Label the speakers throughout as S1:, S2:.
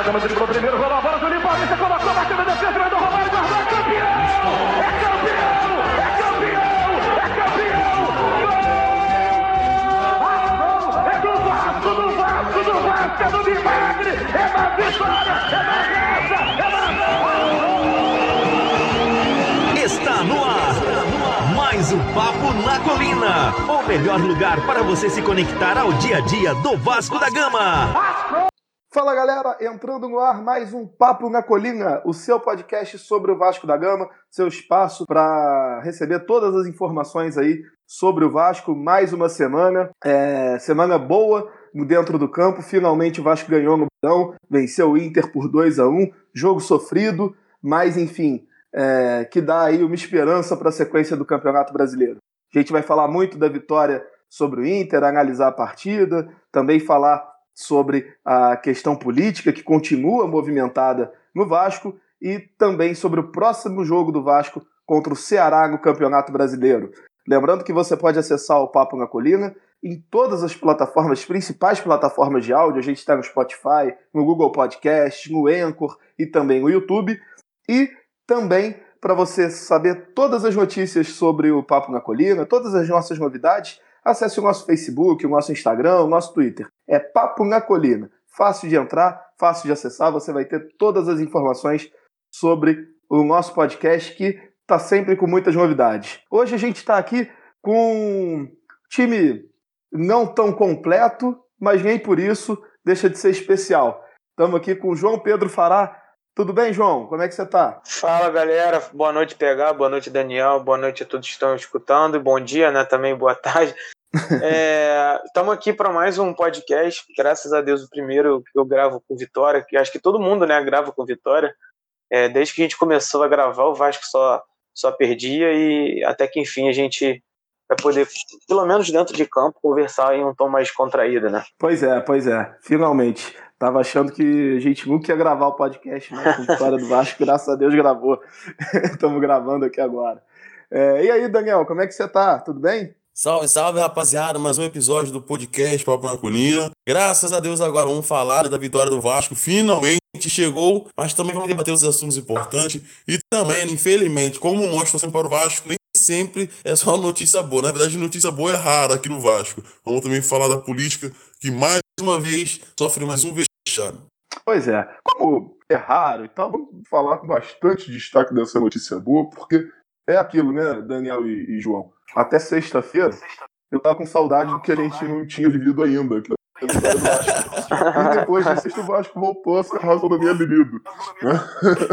S1: da Gama driblou primeiro, rolou a bola, Juninho Paulista colocou, bateu na defesa, mandou Romário, guardou, é campeão! É campeão! É campeão! É campeão! É do Vasco, do Vasco, do Vasco, é do milagre! É da vitória! É da graça! É da
S2: Está no ar. Mais um Papo na Colina. O melhor lugar para você se conectar ao dia a dia do Vasco da Gama.
S3: Fala galera, entrando no ar mais um Papo na Colina, o seu podcast sobre o Vasco da Gama, seu espaço para receber todas as informações aí sobre o Vasco. Mais uma semana, é, semana boa dentro do campo. Finalmente o Vasco ganhou no Brão, venceu o Inter por 2 a 1 jogo sofrido, mas enfim, é, que dá aí uma esperança para a sequência do Campeonato Brasileiro. A gente vai falar muito da vitória sobre o Inter, analisar a partida, também falar sobre a questão política que continua movimentada no Vasco e também sobre o próximo jogo do Vasco contra o Ceará no Campeonato Brasileiro. Lembrando que você pode acessar o Papo na Colina em todas as plataformas, principais plataformas de áudio. A gente está no Spotify, no Google Podcast, no Anchor e também no YouTube. E também para você saber todas as notícias sobre o Papo na Colina, todas as nossas novidades, acesse o nosso Facebook, o nosso Instagram, o nosso Twitter. É Papo na Colina. Fácil de entrar, fácil de acessar, você vai ter todas as informações sobre o nosso podcast que está sempre com muitas novidades. Hoje a gente está aqui com um time não tão completo, mas nem por isso deixa de ser especial. Estamos aqui com o João Pedro Fará, tudo bem, João? Como é que você tá?
S4: Fala, galera. Boa noite, PH. Boa noite, Daniel. Boa noite a todos que estão escutando. Bom dia, né? Também boa tarde. Estamos é, aqui para mais um podcast. Graças a Deus, o primeiro que eu gravo com Vitória, que acho que todo mundo né, grava com Vitória. É, desde que a gente começou a gravar, o Vasco só, só perdia e até que enfim a gente vai poder, pelo menos dentro de campo, conversar em um tom mais contraído, né?
S3: Pois é, pois é. Finalmente. Tava achando que a gente nunca ia gravar o podcast, né? Com Vitória do Vasco, graças a Deus gravou. Estamos gravando aqui agora. É, e aí, Daniel, como é que você tá? Tudo bem?
S5: Salve, salve, rapaziada. Mais um episódio do podcast Papo na Colina. Graças a Deus agora vamos falar da vitória do Vasco. Finalmente chegou, mas também vamos debater os assuntos importantes. E também, infelizmente, como mostra sempre para o Vasco, nem sempre é só notícia boa. Na verdade, notícia boa é rara aqui no Vasco. Vamos também falar da política, que mais uma vez sofre mais um vexame.
S3: Pois é, como é raro e tal, vamos falar com bastante destaque dessa notícia boa, porque é aquilo, né, Daniel e, e João? Até sexta-feira, eu tava com saudade do que a gente não tinha vivido ainda. E depois de sexta, o Vasco voltou a ser razão da minha libido.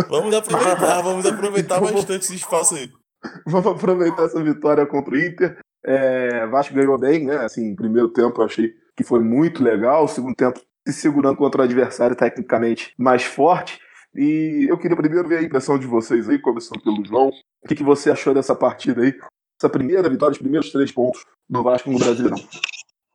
S5: Vamos aproveitar, vamos aproveitar bastante esse espaço aí.
S3: Vamos aproveitar essa vitória contra o Inter. É, Vasco ganhou bem, né? Assim, primeiro tempo eu achei que foi muito legal. O segundo tempo se segurando contra o adversário tecnicamente mais forte. E eu queria primeiro ver a impressão de vocês aí, começando pelo João. O que, que você achou dessa partida aí? Essa primeira vitória, os primeiros três pontos do Vasco no Brasileirão.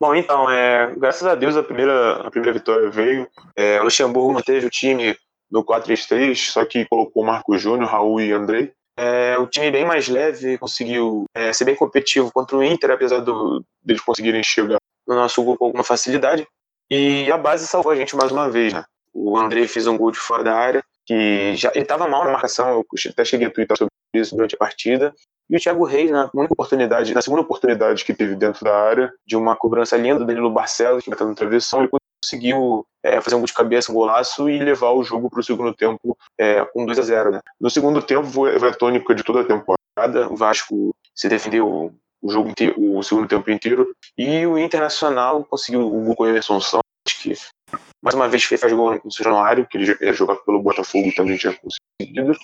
S4: Bom, então, é, graças a Deus a primeira, a primeira vitória veio. É, o Luxemburgo manteve o time no 4-3-3, só que colocou Marco Júnior, Raul e Andrei. É, o time bem mais leve, conseguiu é, ser bem competitivo contra o Inter, apesar do, deles conseguirem chegar no nosso gol com alguma facilidade. E a base salvou a gente mais uma vez, né? O André fez um gol de fora da área, que já estava mal na marcação, eu até cheguei a twittar sobre isso durante a partida. E o Thiago Reis, na única oportunidade, na segunda oportunidade que teve dentro da área, de uma cobrança linda dele no Barcelos, que bateu no travessão, ele conseguiu é, fazer um gol de cabeça, um golaço e levar o jogo para o segundo tempo é, com 2 a 0 né? No segundo tempo foi a tônica de toda a temporada. O Vasco se defendeu o jogo inteiro, o segundo tempo inteiro. E o Internacional conseguiu o gol com o Emerson Santos, que mais uma vez fez gol no Januário, que ele ia jogar pelo Botafogo também tinha conseguido.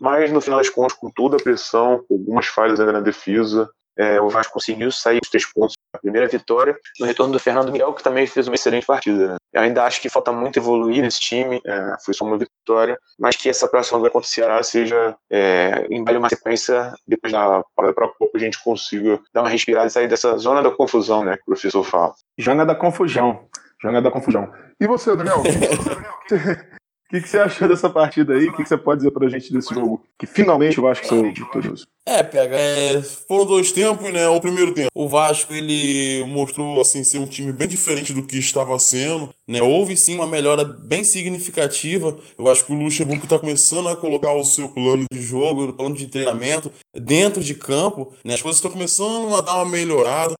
S4: Mas no final das contas, com toda a pressão, algumas falhas ainda na defesa, é, o Vasco conseguiu sair os três pontos a primeira vitória, no retorno do Fernando Miguel, que também fez uma excelente partida. Né? Eu ainda acho que falta muito evoluir nesse time, é, foi só uma vitória, mas que essa próxima agora contra o Ceará seja é, embale uma sequência, depois da para pouco a gente consiga dar uma respirada e sair dessa zona da confusão, né, que o professor fala.
S3: Zona da confusão. Zona da confusão. E você, Daniel? Que, que você achou dessa partida aí? O que, que você pode dizer pra gente desse jogo? Que finalmente o Vasco saiu vitorioso.
S5: É, pega. É, foram dois tempos, né? O primeiro tempo, o Vasco ele mostrou assim ser um time bem diferente do que estava sendo, né? Houve sim uma melhora bem significativa. Eu acho que o Luxemburgo está começando a colocar o seu plano de jogo, o plano de treinamento dentro de campo, né? As coisas estão começando a dar uma melhorada.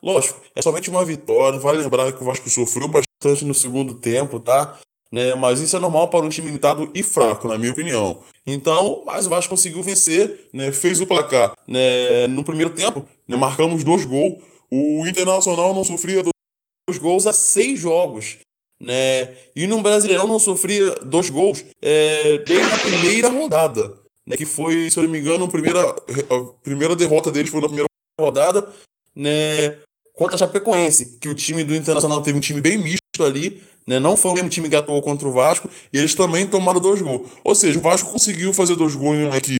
S5: Lógico, é somente uma vitória. Vale lembrar que o Vasco sofreu bastante no segundo tempo, tá? Né? Mas isso é normal para um time limitado e fraco, na minha opinião. Então, mas o Vasco conseguiu vencer, né? Fez o placar, né? No primeiro tempo, né? marcamos dois gols. O Internacional não sofria dois gols há seis jogos, né? E no Brasileirão não sofria dois gols é, desde a primeira rodada, né? Que foi, se eu não me engano, a primeira, a primeira derrota deles foi na primeira rodada, né? Contra a Chapecoense, que o time do Internacional teve um time bem misto ali, né? Não foi o mesmo time que atuou contra o Vasco e eles também tomaram dois gols. Ou seja, o Vasco conseguiu fazer dois gols em uma equipe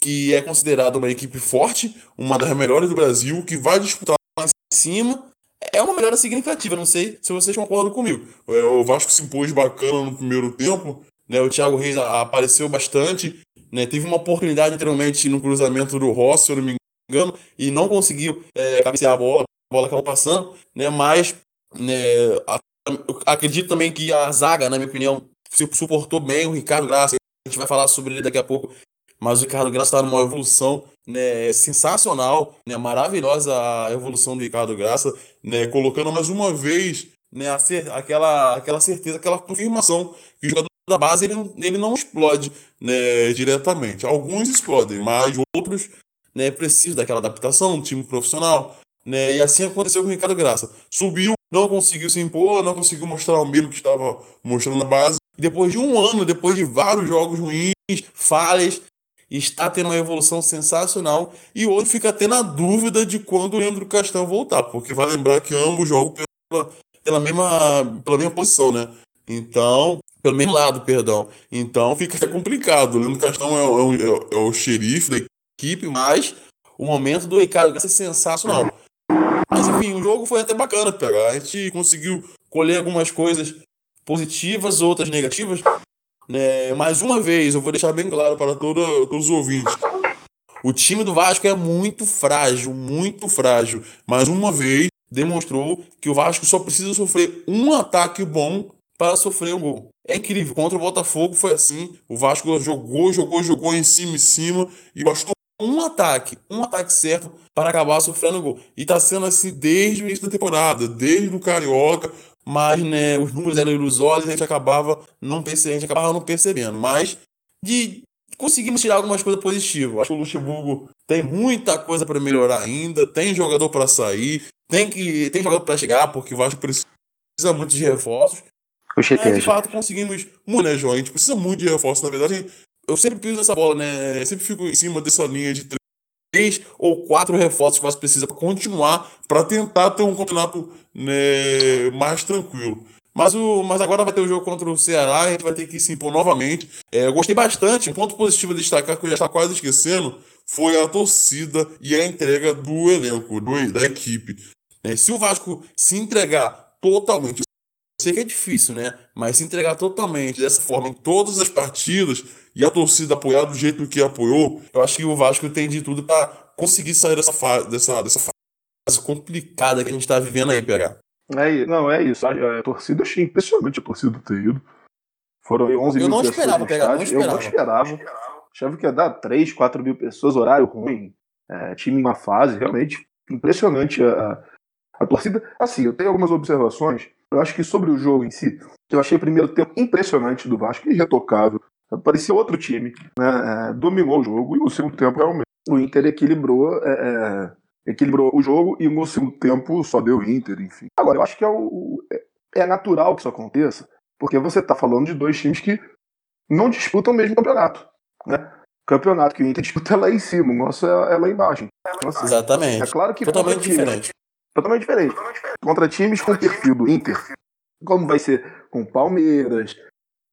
S5: que é considerada uma equipe forte, uma das melhores do Brasil, que vai disputar lá em cima. É uma melhora significativa, não sei se vocês concordam comigo. É, o Vasco se impôs bacana no primeiro tempo, né? O Thiago Reis apareceu bastante, né? Teve uma oportunidade anteriormente no cruzamento do Rossi, se eu não me engano, e não conseguiu é, cabecear a bola, a bola acabou passando, né? Mas né, acredito também que a zaga, na minha opinião, se suportou bem o Ricardo Graça. A gente vai falar sobre ele daqui a pouco. Mas o Ricardo Graça está numa evolução né, sensacional, né, maravilhosa a evolução do Ricardo Graça, né, colocando mais uma vez né, aquela, aquela certeza, aquela confirmação que o jogador da base ele, ele não explode né, diretamente. Alguns explodem, mas outros né, precisam daquela adaptação, time profissional. Né, e assim aconteceu com o Ricardo Graça. Subiu não conseguiu se impor, não conseguiu mostrar o mesmo que estava mostrando na base. E depois de um ano, depois de vários jogos ruins, falhas, está tendo uma evolução sensacional. E hoje fica tendo a dúvida de quando o Leandro Castão voltar, porque vai lembrar que ambos jogam pela, pela, mesma, pela mesma posição, né? Então, pelo mesmo lado, perdão. Então fica complicado. O Leandro Castão é, é, é, é o xerife da equipe, mas o momento do Ricardo ser sensacional. Mas enfim, o jogo foi até bacana pegar. A gente conseguiu colher algumas coisas positivas, outras negativas. Né? Mais uma vez, eu vou deixar bem claro para todo, todos os ouvintes. O time do Vasco é muito frágil, muito frágil. Mais uma vez, demonstrou que o Vasco só precisa sofrer um ataque bom para sofrer um gol. É incrível. Contra o Botafogo foi assim. O Vasco jogou, jogou, jogou em cima, em cima e bastou um ataque, um ataque certo para acabar sofrendo gol. E tá sendo assim desde o início da temporada, desde o Carioca, mas né, os números eram ilusórios, a gente acabava não percebendo, a gente acabava não percebendo, mas de conseguimos tirar algumas coisas positivas. Acho que o Luxemburgo tem muita coisa para melhorar ainda, tem jogador para sair, tem que tem jogador para chegar, porque o Vasco precisa muito de reforços. É, de fato, conseguimos muito, né, João? A gente precisa muito de reforços, na verdade, eu sempre piso nessa bola, né? Eu sempre fico em cima dessa linha de três ou quatro reforços que você precisa para continuar, para tentar ter um campeonato né, mais tranquilo. Mas, o, mas agora vai ter o jogo contra o Ceará, a gente vai ter que se impor novamente. É, eu gostei bastante, um ponto positivo a destacar, que eu já está quase esquecendo, foi a torcida e a entrega do elenco, do, da equipe. É, se o Vasco se entregar totalmente, eu sei que é difícil, né? Mas se entregar totalmente dessa forma em todas as partidas, e a torcida apoiar do jeito que apoiou, eu acho que o Vasco tem de tudo para conseguir sair dessa fase, dessa, dessa fase complicada que a gente está vivendo aí, PH.
S3: É, não, é isso. A, a torcida, achei impressionante a torcida ter ido. Foram 11 eu mil não
S5: esperava, pegar, não esperava.
S3: Eu não esperava. Achava que ia dar 3, 4 mil pessoas, horário ruim, é, time em uma fase, realmente impressionante a, a torcida. Assim, eu tenho algumas observações. Eu acho que sobre o jogo em si, eu achei o primeiro tempo impressionante do Vasco, irretocável. Parecia outro time, né? É, dominou o jogo e no segundo tempo realmente o Inter equilibrou, é, é, equilibrou o jogo e no segundo tempo só deu Inter, enfim. Agora, eu acho que é, o, é, é natural que isso aconteça, porque você está falando de dois times que não disputam o mesmo campeonato, né? Campeonato que o Inter disputa é lá em cima, o nosso é, é lá embaixo.
S5: Então, assim, Exatamente.
S3: É claro que
S5: totalmente diferente.
S3: Totalmente diferente. Contra times com perfil do Inter, como vai ser com Palmeiras,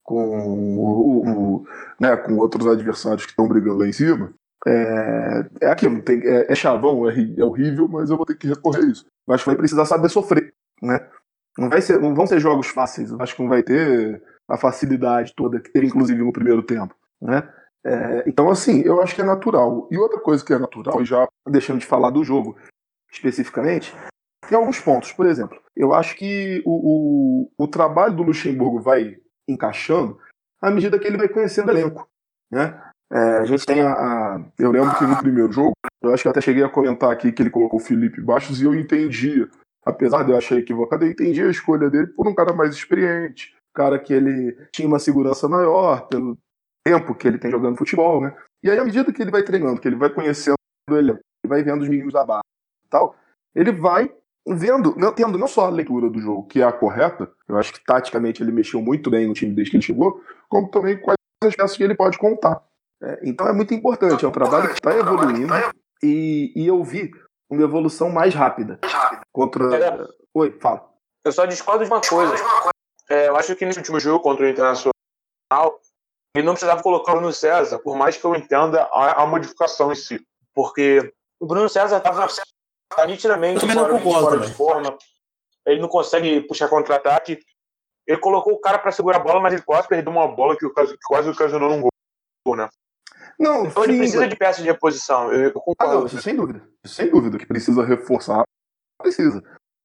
S3: com, o, o, né, com outros adversários que estão brigando lá em cima, é, é aquilo, tem, é, é chavão, é, é, horrível, mas eu vou ter que recorrer a isso. Acho que vai precisar saber sofrer, né? Não, vai ser, não vão ser jogos fáceis, acho que não vai ter a facilidade toda que teve, inclusive, no primeiro tempo. Né? É, então, assim, eu acho que é natural. E outra coisa que é natural, já deixando de falar do jogo especificamente, tem alguns pontos. Por exemplo, eu acho que o, o, o trabalho do Luxemburgo vai encaixando à medida que ele vai conhecendo o elenco. Né? É, a gente tem a, a, Eu lembro que no primeiro jogo, eu acho que até cheguei a comentar aqui que ele colocou o Felipe Baixos e eu entendia, apesar de eu achar equivocado, eu entendi a escolha dele por um cara mais experiente, cara que ele tinha uma segurança maior pelo tempo que ele tem jogando futebol, né? E aí, à medida que ele vai treinando, que ele vai conhecendo ele vai vendo os meninos da barra e tal, ele vai vendo, não, tendo não só a leitura do jogo, que é a correta, eu acho que taticamente ele mexeu muito bem no time desde que ele chegou, como também quais as peças que ele pode contar. É, então é muito importante, é um trabalho que está evoluindo e, e eu vi uma evolução mais rápida. Contra. Oi, fala.
S4: Eu só discordo de uma coisa. É, eu acho que nesse último jogo contra o Internacional, ele não precisava colocar o Bruno César, por mais que eu entenda a, a modificação em si. Porque o Bruno César estava tá nitidamente
S5: não
S4: fora,
S5: concordo,
S4: fora de forma. Ele não consegue puxar contra-ataque. Ele colocou o cara para segurar a bola, mas ele quase perdeu uma bola que, quase ocasionou num gol, né?
S3: Não,
S4: Então ele
S3: sim,
S4: precisa
S3: mas-
S4: de peça de reposição. Eu, eu
S3: Ah,
S4: concordo.
S3: não, isso sem dúvida. Isso sem dúvida. Que precisa reforçar, precisa.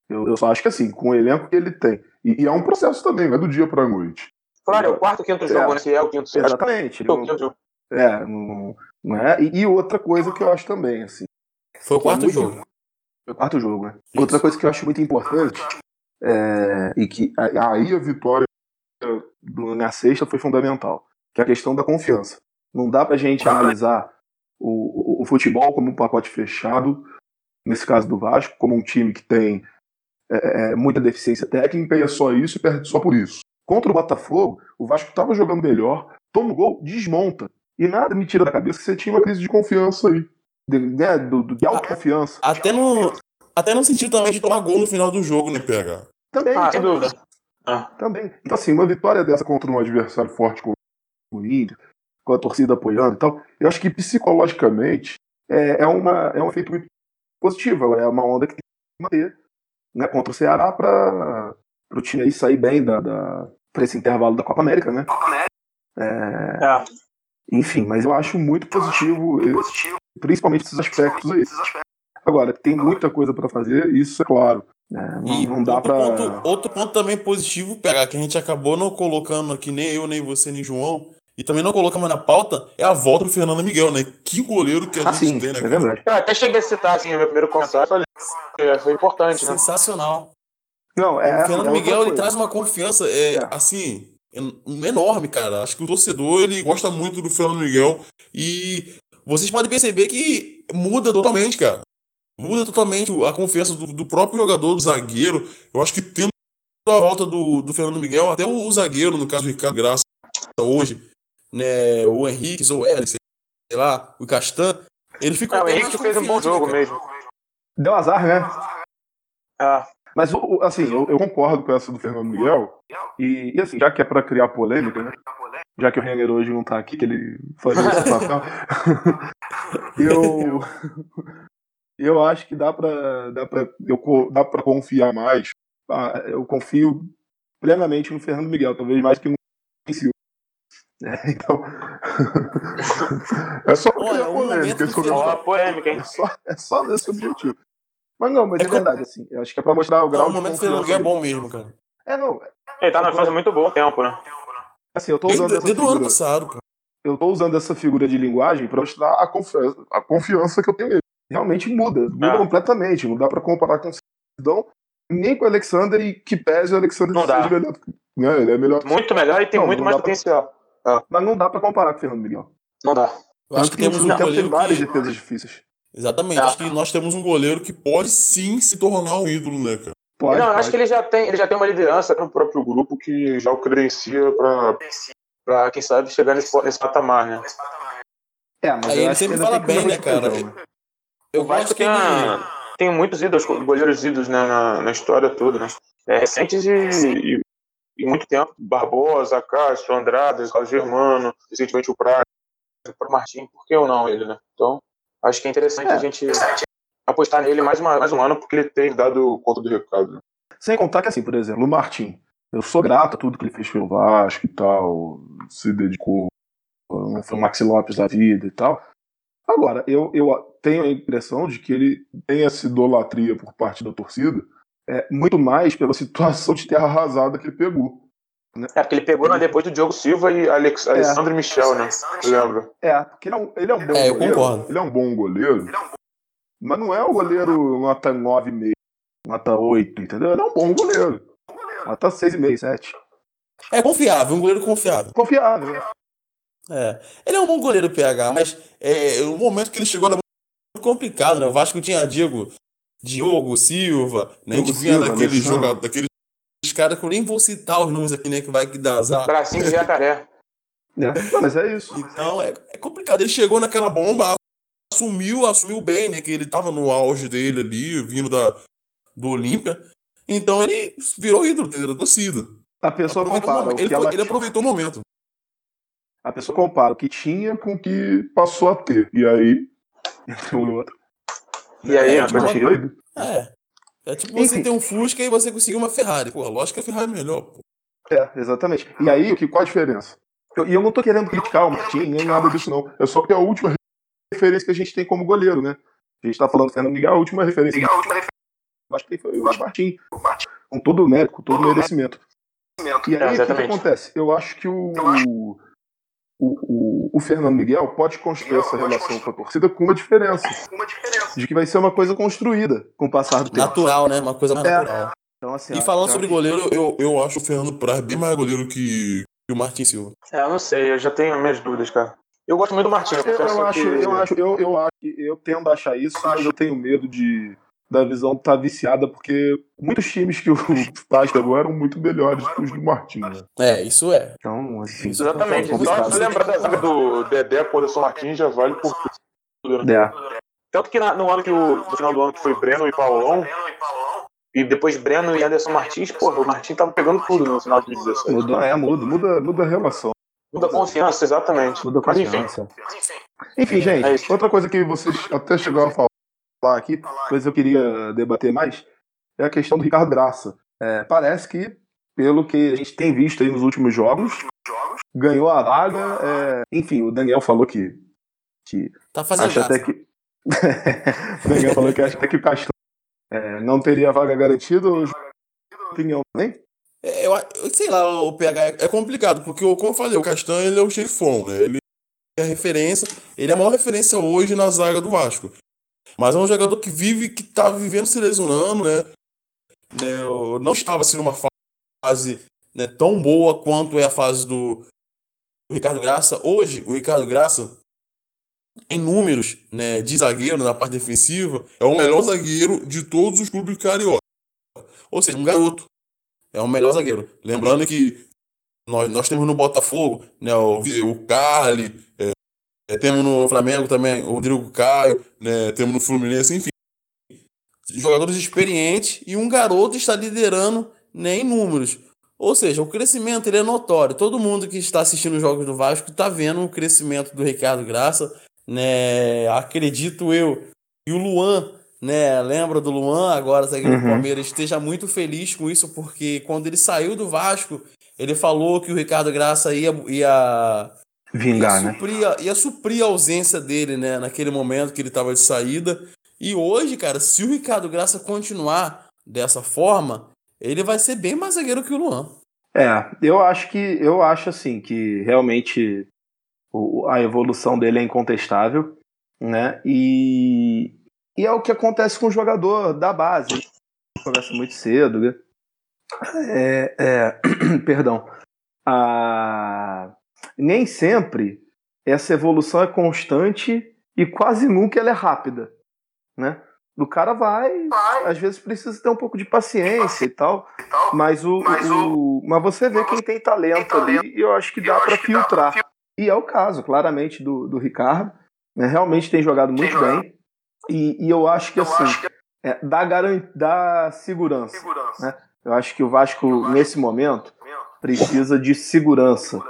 S3: Eu, eu só acho que assim, com o elenco que ele tem. E, e é um processo também, não é do dia pra noite.
S4: Claro, é o quarto, quinto jogo,
S3: É.
S4: né? Se é o quinto, acho
S3: Exatamente.
S4: é o quinto jogo.
S3: É, não, não é. E, e outra coisa que eu acho também, assim.
S5: Foi o quarto
S3: muito-
S5: jogo.
S3: Foi o quarto jogo, né? Outra coisa que eu acho muito importante é, e que aí a vitória na sexta foi fundamental, que é a questão da confiança. Não dá pra gente analisar o, o- o futebol como um pacote fechado, nesse caso do Vasco, como um time que tem é, é, muita deficiência técnica e é só isso e perde só por isso. Contra o Botafogo, o Vasco estava jogando melhor, toma o gol, desmonta. E nada me tira da cabeça que você tinha uma crise de confiança aí. De, né, do, do- de autoconfiança.
S5: Até no, até no sentido também de tomar gol no final do jogo, né, PH?
S3: Também,
S4: Ah, sem
S3: também.
S4: dúvida. Ah.
S3: Também. Então, assim, uma vitória dessa contra um adversário forte como o Inter, com a torcida apoiando e tal, eu acho que psicologicamente é, é, uma, é um efeito muito positivo. É uma onda que tem que manter né, contra o Ceará para o time aí sair bem da, da, para esse intervalo da Copa América, né? É,
S4: É.
S3: enfim, mas eu acho muito positivo, eh, principalmente esses aspectos aí. Agora, tem muita coisa para fazer, isso é claro. né, não,
S5: E
S3: não dá
S5: outro,
S3: para.
S5: ponto, outro ponto também positivo, PH, que a gente acabou não colocando aqui, nem eu, nem você, nem João, e também não colocamos na pauta, é a volta do Fernando Miguel, né? Que goleiro que a
S3: Ah,
S5: gente
S3: sim,
S5: tem,
S3: é
S5: né? cara?
S3: verdade.
S4: Eu até cheguei a citar, assim, no meu primeiro contato, falei, é, foi importante, né?
S5: Sensacional.
S3: Não, é,
S5: o Fernando
S3: é
S5: Miguel ele traz uma confiança, é,
S3: É.
S5: assim, en- enorme, cara. Acho que o torcedor ele gosta muito do Fernando Miguel e vocês podem perceber que muda totalmente, cara. Muda totalmente a confiança do, do próprio jogador, do zagueiro. Eu acho que tendo a volta do, do Fernando Miguel, até o, zagueiro, no caso do Ricardo Graça, hoje, né, o Henrique, ou o Ellen, sei lá, o Castan, ele fica
S4: É, o Henrique fez um bom jogo
S5: cara?
S4: mesmo.
S3: Deu azar, né?
S4: Ah,
S3: Mas, assim, eu, eu concordo com essa do Fernando Miguel. E, e, assim, já que é pra criar polêmica, né? Já que o Renner hoje não tá aqui, que ele fazia esse papel. eu. Eu acho que dá pra, dá pra, eu, dá pra confiar mais. Ah, Eu confio plenamente no Fernando Miguel, talvez mais que no Silva. É, então. é só
S5: Olha,
S3: criar polêmica.
S5: do
S3: esse que eu
S4: ó,
S3: tô
S4: a polêmica, hein?
S3: é só, é só nesse objetivo. Mas não, mas
S5: É
S3: é,
S5: que-
S3: verdade, assim. Eu acho que é pra mostrar o grau
S5: Não, o
S3: de
S5: momento do Fernando Miguel é bom mesmo, cara.
S3: É, não.
S4: Ele tá numa fase muito boa tempo, né?
S3: Assim, eu tô usando
S5: Desde,
S3: essa
S5: desde o ano
S3: figura,
S5: passado, cara.
S3: eu tô usando essa figura de linguagem pra mostrar a confiança, a confiança que eu tenho nele. Realmente muda, muda
S4: Ah.
S3: completamente. Não dá pra comparar com o Sidão, nem com o Alexander e que pese o Alexander
S4: Não dá.
S3: seja melhor. Né? Ele é melhor.
S4: Muito melhor e tem
S3: Não,
S4: muito
S3: não
S4: mais
S3: dá pra-
S4: potencial.
S3: Mas não dá pra comparar com o Fernando Miguel.
S4: Não dá.
S5: Eu acho
S3: Tanto
S5: que temos um
S3: tempo tem várias
S5: que...
S3: defesas difíceis.
S5: Exatamente,
S4: É.
S5: acho que nós temos um goleiro que pode sim se tornar um ídolo, né, cara?
S3: Pode,
S4: não, eu
S3: pode.
S4: acho que ele já tem, ele já tem uma liderança no próprio grupo que já o credencia pra, pra quem sabe, chegar nesse, nesse patamar, né?
S3: É, mas
S5: Aí
S3: eu
S5: ele
S3: acho
S5: sempre fala bem, né, cara?
S3: né?
S5: Eu
S4: O Vasco
S5: gosto que
S4: tem,
S5: ele...
S4: tem muitos ídolos, goleiros ídolos né, na, na história toda, né? É, recentes e, e, e muito tempo. Barbosa, Castro, Andrade, Carlos Germano, recentemente o Praga, o Martim, por que ou não ele, né? Então, acho que é interessante
S3: É.
S4: a gente apostar nele mais, uma, mais um ano, porque ele tem dado conta do recado. Né?
S3: Sem contar que, assim, por exemplo, o Martim. Eu sou grato a tudo que ele fez pelo Vasco e tal, se dedicou, foi o Maxi Lopes da vida e tal. Agora, eu, eu tenho a impressão de que ele tem essa idolatria por parte da torcida, é, muito mais pela situação de terra arrasada que ele pegou. Né?
S6: É, porque ele pegou né, depois do Diogo Silva e Alex, é. Alessandro Michel, né? Eu lembro.
S3: É, porque ele é um, ele é um bom
S5: é, eu
S3: goleiro.
S5: Concordo.
S3: Ele é um bom goleiro. Mas não é o goleiro nota 9,5, nota 8, entendeu? Ele é um bom goleiro. Nota 6,5, 7.
S5: É confiável, um goleiro confiável.
S3: Confiável.
S5: É. Ele é um bom goleiro PH, mas é, o momento que ele chegou era muito complicado, né? O Vasco tinha Diego, Diogo Silva, né? a gente vinha daquele jogador, daqueles caras que eu nem vou citar os nomes aqui, né? Que vai que dá azar.
S6: Bracinho de jacaré.
S3: É, mas é isso.
S5: Então é, é, complicado. Ele chegou naquela bomba, assumiu, assumiu bem, né? Que ele tava no auge dele ali, vindo da, do Olímpia. Então ele virou ídolo da torcida.
S3: A pessoa compara.
S5: Ele,
S3: ela...
S5: ele aproveitou o momento.
S3: A pessoa compara o que tinha com o que passou a ter. E aí. Um e outro.
S6: E aí,
S5: é, tipo, é. É tipo você Enfim. ter um Fusca e você conseguir uma Ferrari. Pô, lógico que a Ferrari é melhor, pô.
S3: É, exatamente. E aí, que, qual a diferença? Eu, e eu não tô querendo criticar o Martim, nem nada disso, não. É só porque é a última referência que a gente tem como goleiro, né? A gente tá falando do Fernando Miguel, a última referência. A última referência. Acho que foi o Martim. Com todo o mérito, com todo o merecimento. E aí, é, o que, que, acontece? Eu acho que o, o, o, o, Fernando Miguel pode construir essa relação com a torcida com uma diferença. De que vai ser uma coisa construída com o passar do tempo.
S5: Natural, né? Uma coisa mais é. natural.
S3: Então, assim,
S5: e falando sobre goleiro, eu, eu acho o Fernando Praz bem mais goleiro que, que o Martin Silva.
S6: É, eu não sei, eu já tenho minhas dúvidas, cara. Eu gosto muito do Martin. Eu,
S3: eu, eu acho,
S6: que...
S3: eu acho, eu, eu acho, eu tendo a achar isso, mas eu tenho medo de da visão tá viciada, porque muitos times que o Vasco pegou eram muito melhores que os do Martins. Né?
S5: É, isso é.
S3: Então, assim,
S6: Exatamente. Só se lembrar da zaga do Dedé por São Martins já vale por tudo. Né?
S3: É.
S6: Tanto que na, no ano que o, no final do ano que foi Breno e Paulão, e depois Breno e Anderson Martins, pô, o Martins tava pegando tudo no final de 2016.
S3: Muda, é, muda, muda, muda a relação.
S6: Muda a confiança, exatamente.
S3: Muda a confiança. Mas, enfim. Enfim, gente, é outra coisa que vocês até chegaram a falar falar aqui, mas eu queria debater mais, é a questão do Ricardo Graça. É, parece que, pelo que a gente tem visto aí nos últimos jogos, ganhou a vaga. É... Enfim, o Daniel falou que. que
S5: tá fazendo
S3: acha até que. o Daniel falou que acha até que o Castro é, não teria a vaga garantida. Opinião também?
S5: É, eu, eu, sei lá, o PH é, é complicado, porque, como eu falei, o Castanho ele é o chefão, né? Ele é a referência, ele é a maior referência hoje na zaga do Vasco. Mas é um jogador que vive, que tá vivendo se lesionando, né? né não estava sendo uma fase né, tão boa quanto é a fase do, do Ricardo Graça. Hoje, o Ricardo Graça, em números né, de zagueiro na parte defensiva, é o melhor zagueiro de todos os clubes carioca. Ou seja, um garoto. É o melhor zagueiro. Lembrando que nós, nós temos no Botafogo né, o, o Carly, é, é, temos no Flamengo também o Rodrigo Caio, né, temos no Fluminense, enfim. Jogadores experientes e um garoto está liderando né, em números. Ou seja, o crescimento ele é notório. Todo mundo que está assistindo os jogos do Vasco está vendo o crescimento do Ricardo Graça. Né? Acredito eu. E o Luan, né? Lembra do Luan, agora aqui no uhum. Palmeiras, esteja muito feliz com isso, porque quando ele saiu do Vasco, ele falou que o Ricardo Graça ia, ia
S3: vingar,
S5: ia
S3: né?
S5: suprir, né? Ia suprir a ausência dele, né? Naquele momento que ele estava de saída. E hoje, cara, se o Ricardo Graça continuar dessa forma, ele vai ser bem mais zagueiro que o Luan.
S3: É, eu acho que eu acho assim que realmente a evolução dele é incontestável, né? E, e é o que acontece com o jogador da base. Começa muito cedo, né? É, é, perdão. A, nem sempre essa evolução é constante e quase nunca ela é rápida, né? O cara vai, vai, às vezes precisa ter um pouco de paciência e tal, mas o, mas, o, o, mas você vê quem tem talento, tem talento ali e eu acho que dá para filtrar. E é o caso, claramente, do, do Ricardo. Né? Realmente tem jogado muito tem bem. E, e, eu acho que eu assim, acho que... É, dá, garan... dá segurança. segurança. Né? Eu acho que o Vasco nesse momento, precisa de segurança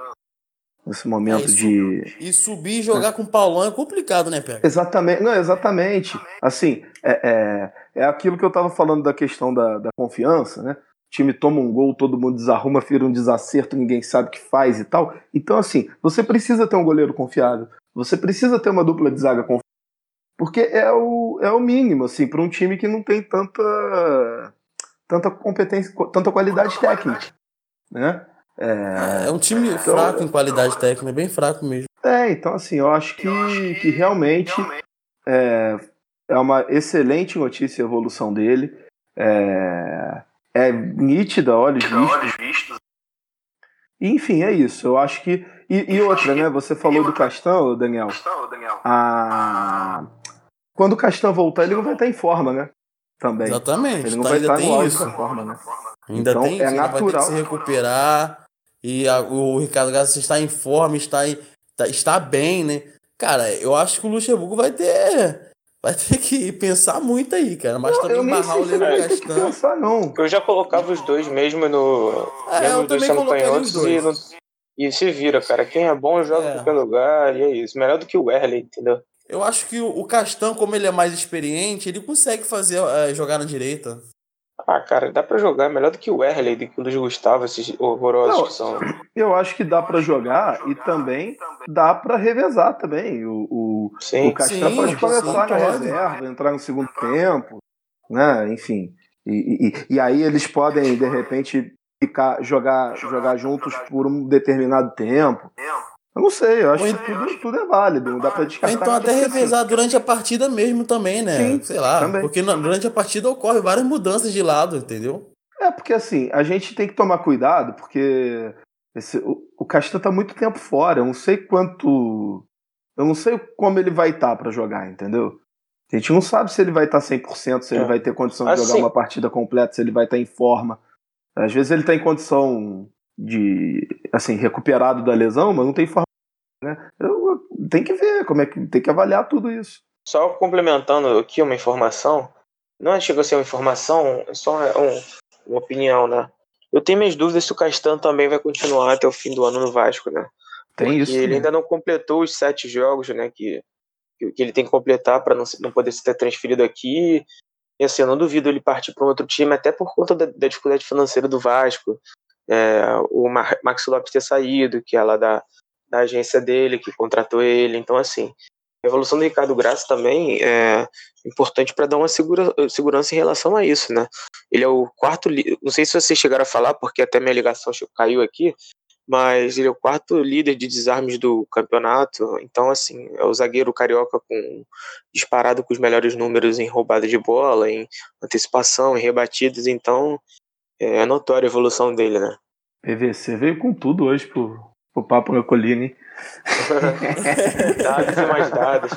S3: nesse momento é, de.
S5: E subir e jogar é. com o Paulão é complicado, né, Pega?
S3: Exatamente, não, exatamente. Assim, é, é, é aquilo que eu estava falando da questão da, da confiança, né? time toma um gol, todo mundo desarruma, vira um desacerto, ninguém sabe o que faz e tal. Então, assim, você precisa ter um goleiro confiável. Você precisa ter uma dupla de zaga confiável. Porque é o, é o mínimo, assim, para um time que não tem tanta, tanta competência, tanta qualidade técnica. Né?
S5: É, é um time então, fraco em qualidade técnica, bem fraco mesmo.
S3: É, então assim, eu acho que, que realmente é, é uma excelente notícia a evolução dele. É, é nítida, olhos vistos. Enfim, é isso. Eu acho que. E, e outra, né? Você falou do Castão, Daniel. Ah, quando o Castão voltar, ele não vai estar em forma, né? Também.
S5: Exatamente.
S3: Ele não tá, vai estar em isso. forma, né?
S5: Ainda então, tem é natural. vai ter que se recuperar. E a, o Ricardo Garcia está em forma, está, em, está, está bem, né? Cara, eu acho que o Luxemburgo vai ter Vai ter que pensar muito aí, cara. Mas não, também barrar o Leandro Castan.
S3: Pensar, não.
S4: Eu já colocava os dois mesmo no.
S5: É, mesmo eu também colocaria os dois.
S4: E, e se vira, cara. Quem é bom joga é. em qualquer lugar. E é isso. Melhor do que o Werley, entendeu?
S5: Eu acho que o, o Castan, como ele é mais experiente, ele consegue fazer é, jogar na direita.
S4: Ah, cara, dá para jogar melhor do que o Werley, do que o Luiz Gustavo, esses horrorosos Não, que são.
S3: Eu acho que dá para jogar e também dá para revezar também. O, o, sim, o Castan pode começar na reserva, entrar no segundo tempo, né? Enfim. E, e, e aí eles podem, de repente, ficar, jogar, jogar juntos por um determinado tempo. Eu não sei, eu acho que tudo, tudo é válido, não dá pra descartar.
S5: Então até revezar assim. durante a partida mesmo também, né?
S3: Sim,
S5: sei lá,
S3: também.
S5: porque durante a partida ocorre várias mudanças de lado, entendeu?
S3: É, porque assim, a gente tem que tomar cuidado, porque esse, o, o Castan tá muito tempo fora, eu não sei quanto... Eu não sei como ele vai estar tá para jogar, entendeu? A gente não sabe se ele vai estar tá 100%, se é. ele vai ter condição de assim, jogar uma partida completa, se ele vai estar tá em forma. Às vezes ele tá em condição de assim recuperado da lesão, mas não tem forma, né? Eu, tem que ver como é que tem que avaliar tudo isso.
S4: Só complementando aqui uma informação, não chega a ser uma informação, é só um, uma opinião, né? Eu tenho minhas dúvidas se o Castan também vai continuar até o fim do ano no Vasco, né?
S3: Tem Porque isso.
S4: Ele né? ainda não completou os sete jogos, né? Que, que ele tem que completar para não, não poder ser transferido aqui. E assim, eu não duvido ele partir para um outro time, até por conta da, da dificuldade financeira do Vasco é, o Max Lopes ter saído, que é lá da, da agência dele, que contratou ele. Então, assim, a evolução do Ricardo Graça também é importante para dar uma segura, segurança em relação a isso, né? Ele é o quarto, não sei se vocês chegaram a falar, porque até minha ligação caiu aqui, mas ele é o quarto líder de desarmes do campeonato. Então, assim, é o zagueiro carioca com disparado com os melhores números em roubada de bola, em antecipação, em rebatidas. Então, é, é notória a evolução dele, né?
S3: PVC veio com tudo hoje pro, pro Papo na colina, hein?
S4: dados e mais dados.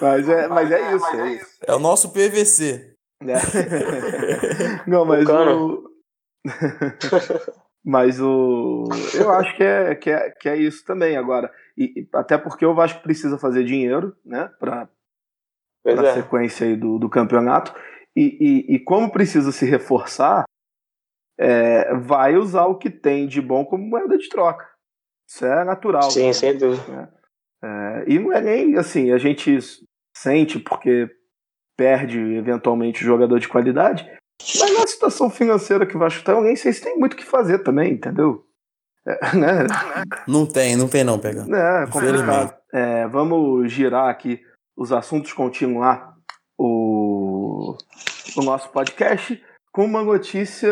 S3: Mas é, mas é isso, é isso.
S5: É o nosso PVC.
S3: É. Não, mas o. mas o. Eu acho que é, que é, que é isso também agora. E, até porque o Vasco precisa fazer dinheiro, né? Pra, pra é. sequência aí do, do campeonato. E, e, e como precisa se reforçar, é, vai usar o que tem de bom como moeda de troca. Isso é natural.
S4: Sim, né? sem dúvida.
S3: Né? É, e não é nem assim, a gente sente porque perde eventualmente jogador de qualidade, mas na situação financeira que o Vasco está, eu nem sei se tem muito o que fazer também, entendeu? É, né?
S5: Não tem, não tem não, pegar.
S3: É, complicado. É, vamos girar aqui os assuntos, continuar o, nosso podcast com uma notícia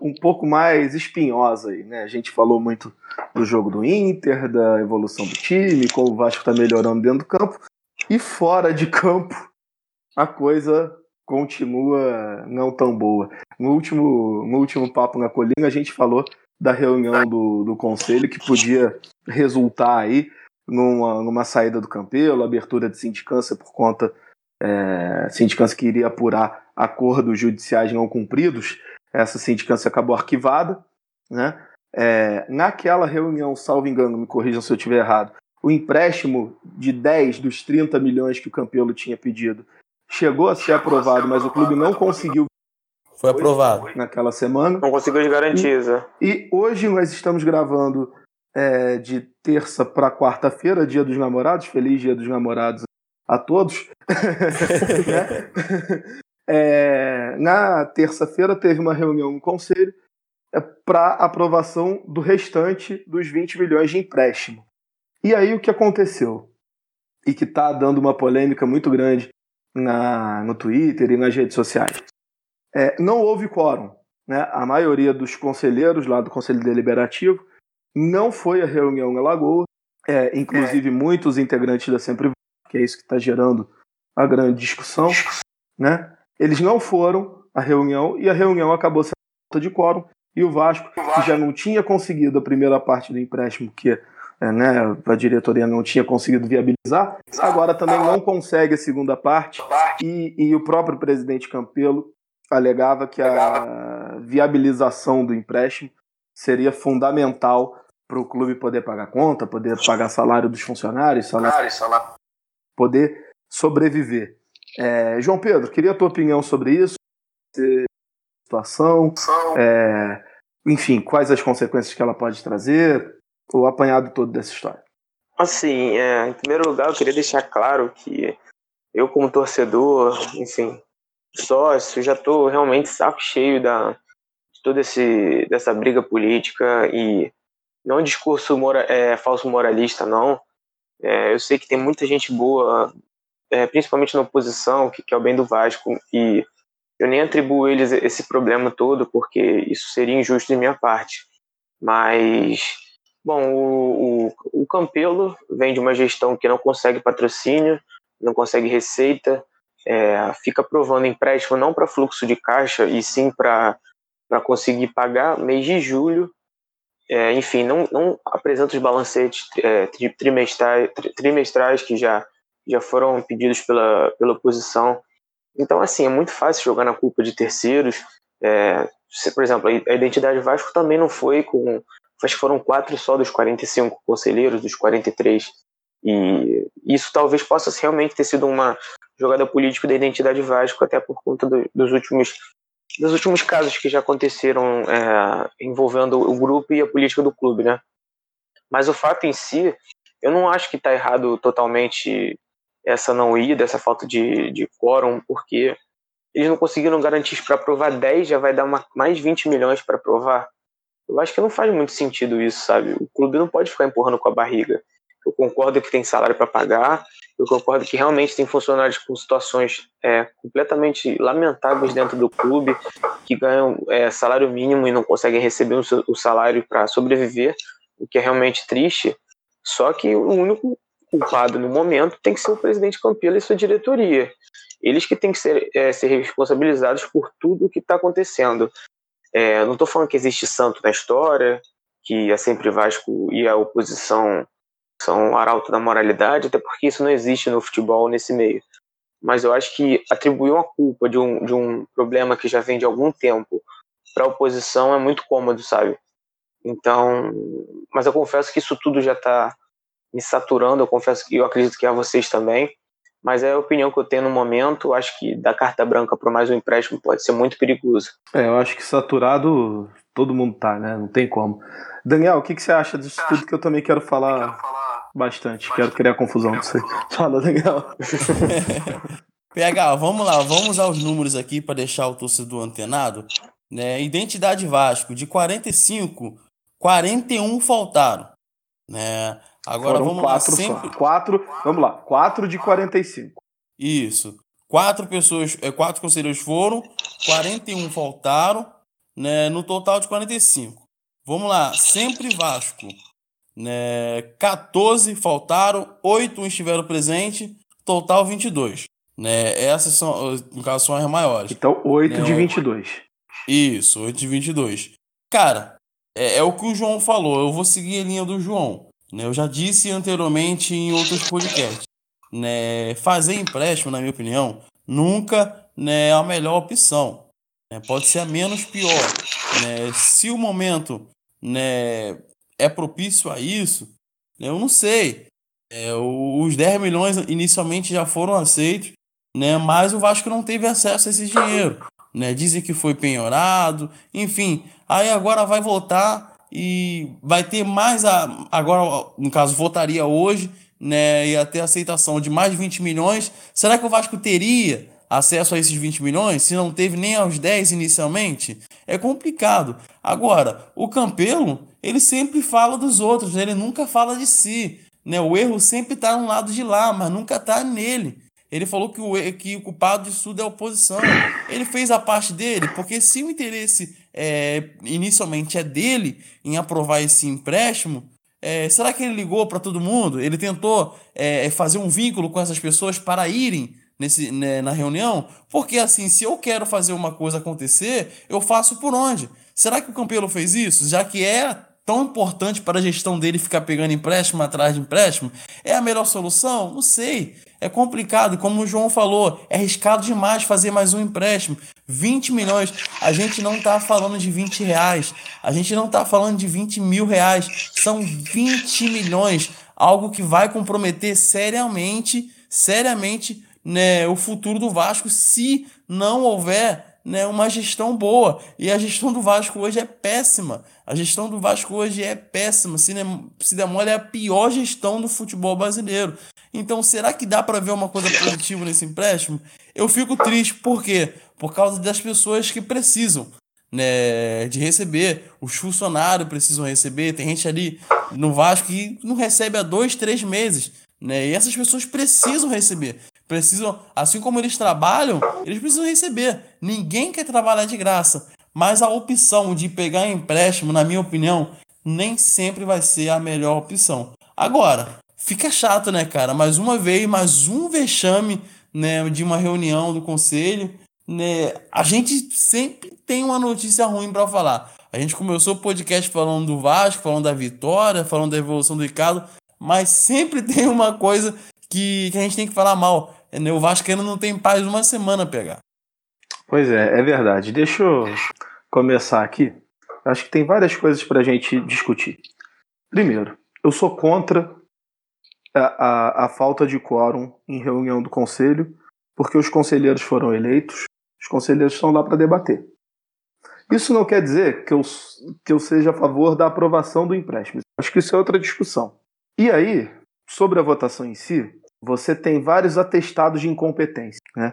S3: um pouco mais espinhosa aí, né? A gente falou muito do jogo do Inter, da evolução do time, como o Vasco está melhorando dentro do campo. E fora de campo, a coisa continua não tão boa. No último, no último papo na colina, a gente falou da reunião do, do conselho que podia resultar aí numa, numa saída do Campelo, abertura de sindicância por conta é, sindicância que iria apurar acordos judiciais não cumpridos, essa sindicância acabou arquivada. Né? É, naquela reunião, salvo engano, me corrijam se eu estiver errado, o empréstimo de 10 dos 30 milhões que o Campelo tinha pedido chegou a ser aprovado, mas o clube não conseguiu.
S5: Foi aprovado.
S3: Naquela semana.
S4: Não conseguiu as garantias.
S3: E, e hoje nós estamos gravando é, de terça para quarta-feira, dia dos namorados. Feliz dia dos namorados a todos. né? É, na terça-feira teve uma reunião no conselho é, para aprovação do restante dos 20 milhões de empréstimo. E aí o que aconteceu? E que está dando uma polêmica muito grande na, no Twitter e nas redes sociais. É, não houve quórum. Né? A maioria dos conselheiros lá do Conselho Deliberativo não foi à reunião em Lagoa, é, inclusive é. muitos integrantes da Sempre que é isso que está gerando a grande discussão, né? Eles não foram à reunião e a reunião acabou sendo falta de quórum. E o Vasco, que já não tinha conseguido a primeira parte do empréstimo que é, né, a diretoria não tinha conseguido viabilizar, agora também não consegue a segunda parte. e, e o próprio presidente Campelo alegava que a viabilização do empréstimo seria fundamental para o clube poder pagar conta, poder pagar salário dos funcionários, salário, poder sobreviver. É, João Pedro, queria a tua opinião sobre isso, situação, é, enfim, quais as consequências que ela pode trazer, o apanhado todo dessa história.
S4: Assim, é, em primeiro lugar, eu queria deixar claro que eu, como torcedor, enfim, sócio, já estou realmente saco cheio da, de toda esse, dessa briga política e não é um discurso mora, é, falso moralista, não. É, eu sei que tem muita gente boa é, principalmente na oposição, que, é o bem do Vasco, e eu nem atribuo eles esse problema todo, porque isso seria injusto de minha parte. Mas, bom, o, o, o Campelo vem de uma gestão que não consegue patrocínio, não consegue receita, é, fica aprovando empréstimo não para fluxo de caixa, e sim para conseguir pagar mês de julho. É, enfim, não, não apresenta os balancetes é, trimestrais, trimestrais que já já foram pedidos pela, pela oposição. Então, assim, é muito fácil jogar na culpa de terceiros. É, se, por exemplo, a identidade Vasco também não foi com. Acho que foram quatro só dos 45 conselheiros, dos 43. E isso talvez possa realmente ter sido uma jogada política da identidade Vasco, até por conta do, dos últimos dos últimos casos que já aconteceram é, envolvendo o grupo e a política do clube, né? Mas o fato em si, eu não acho que está errado totalmente essa não ida, essa falta de, de quórum, porque eles não conseguiram garantir para aprovar 10, já vai dar uma, mais 20 milhões para aprovar. Eu acho que não faz muito sentido isso, sabe? O clube não pode ficar empurrando com a barriga. Eu concordo que tem salário para pagar, eu concordo que realmente tem funcionários com situações é, completamente lamentáveis dentro do clube, que ganham é, salário mínimo e não conseguem receber o, salário para sobreviver, o que é realmente triste. Só que o único culpado no momento tem que ser o presidente Campelo e sua diretoria. Eles que têm que ser, é, ser responsabilizados por tudo o que está acontecendo. É, não estou falando que existe santo na história, que é sempre Vasco e a oposição são arauto da moralidade, até porque isso não existe no futebol nesse meio. Mas eu acho que atribuir uma culpa de um, de um problema que já vem de algum tempo para a oposição é muito cômodo, sabe? Então, mas eu confesso que isso tudo já está me saturando. Eu confesso que eu acredito que a vocês também. Mas é a opinião que eu tenho no momento. Acho que dar carta branca para mais um empréstimo pode ser muito perigoso.
S3: É, eu acho que saturado todo mundo tá, né? Não tem como. Daniel, o que, que você acha disso tudo que eu também quero falar bastante? Quero criar confusão com você. Fala, Daniel.
S5: PH, vamos lá, vamos aos números aqui para deixar o torcedor antenado. Né? Identidade Vasco, de 45, 41 faltaram. Né?
S3: Agora Foram vamos quatro lá, sempre... só. Quatro, vamos lá, quatro de 45.
S5: Isso. Quatro pessoas, é, quatro conselheiros foram, 41 faltaram, né, no total de 45. Vamos lá, sempre Vasco. Né, 14 faltaram, 8 estiveram presentes, total 22. Né, essas são, no caso, são as maiores.
S3: Então, 8 né, de 22.
S5: Isso, 8 de 22. Cara, é, é o que o João falou, eu vou seguir a linha do João. Né? Eu já disse anteriormente em outros podcasts. Né? Fazer empréstimo, na minha opinião, nunca né, é a melhor opção. Né? Pode ser a menos pior. Né? Se o momento né, é propício a isso, né, eu não sei. É, os 10 milhões inicialmente já foram aceitos, né, mas o Vasco não teve acesso a esse dinheiro. Né? Dizem que foi penhorado, enfim. Aí agora vai voltar e vai ter mais a, agora no caso votaria hoje, né, ia ter aceitação de mais de 20 milhões. Será que o Vasco teria acesso a esses 20 milhões se não teve nem aos 10 inicialmente? É complicado. Agora, o Campelo, ele sempre fala dos outros, ele nunca fala de si. Né? O erro sempre está no lado de lá, mas nunca está nele. Ele falou que o, que o culpado disso tudo é a oposição. Ele fez a parte dele, porque se o interesse é, inicialmente é dele em aprovar esse empréstimo, é, será que ele ligou para todo mundo? Ele tentou é, fazer um vínculo com essas pessoas para irem nesse, né, na reunião? Porque assim, se eu quero fazer uma coisa acontecer, eu faço por onde? Será que o Campelo fez isso? Já que é tão importante para a gestão dele ficar pegando empréstimo atrás de empréstimo? É a melhor solução? Não sei. É complicado, como o João falou, é arriscado demais fazer mais um empréstimo. 20 milhões. A gente não está falando de 20 reais. A gente não está falando de 20 mil reais. São 20 milhões. Algo que vai comprometer seriamente, seriamente, né, o futuro do Vasco se não houver né, uma gestão boa. E a gestão do Vasco hoje é péssima. A gestão do Vasco hoje é péssima. Se, se demora é a pior gestão do futebol brasileiro. Então, será que dá para ver uma coisa positiva nesse empréstimo? Eu fico triste, por quê? Por causa das pessoas que precisam né, de receber. Os funcionários precisam receber. Tem gente ali no Vasco que não recebe há dois, três meses. Né? E essas pessoas precisam receber precisam, assim como eles trabalham, eles precisam receber. Ninguém quer trabalhar de graça, mas a opção de pegar empréstimo, na minha opinião, nem sempre vai ser a melhor opção. Agora, fica chato, né, cara? Mais uma vez, mais um vexame, né, de uma reunião do conselho, né? A gente sempre tem uma notícia ruim para falar. A gente começou o podcast falando do Vasco, falando da vitória, falando da evolução do Ricardo, mas sempre tem uma coisa que, que a gente tem que falar mal. É, o Vasco ainda não tem paz uma semana pegar.
S3: Pois é, é verdade. Deixa eu começar aqui. Acho que tem várias coisas para a gente discutir. Primeiro, eu sou contra a, a, a falta de quórum em reunião do conselho, porque os conselheiros foram eleitos, os conselheiros estão lá para debater. Isso não quer dizer que eu, que eu seja a favor da aprovação do empréstimo. Acho que isso é outra discussão. E aí, sobre a votação em si, você tem vários atestados de incompetência. Né?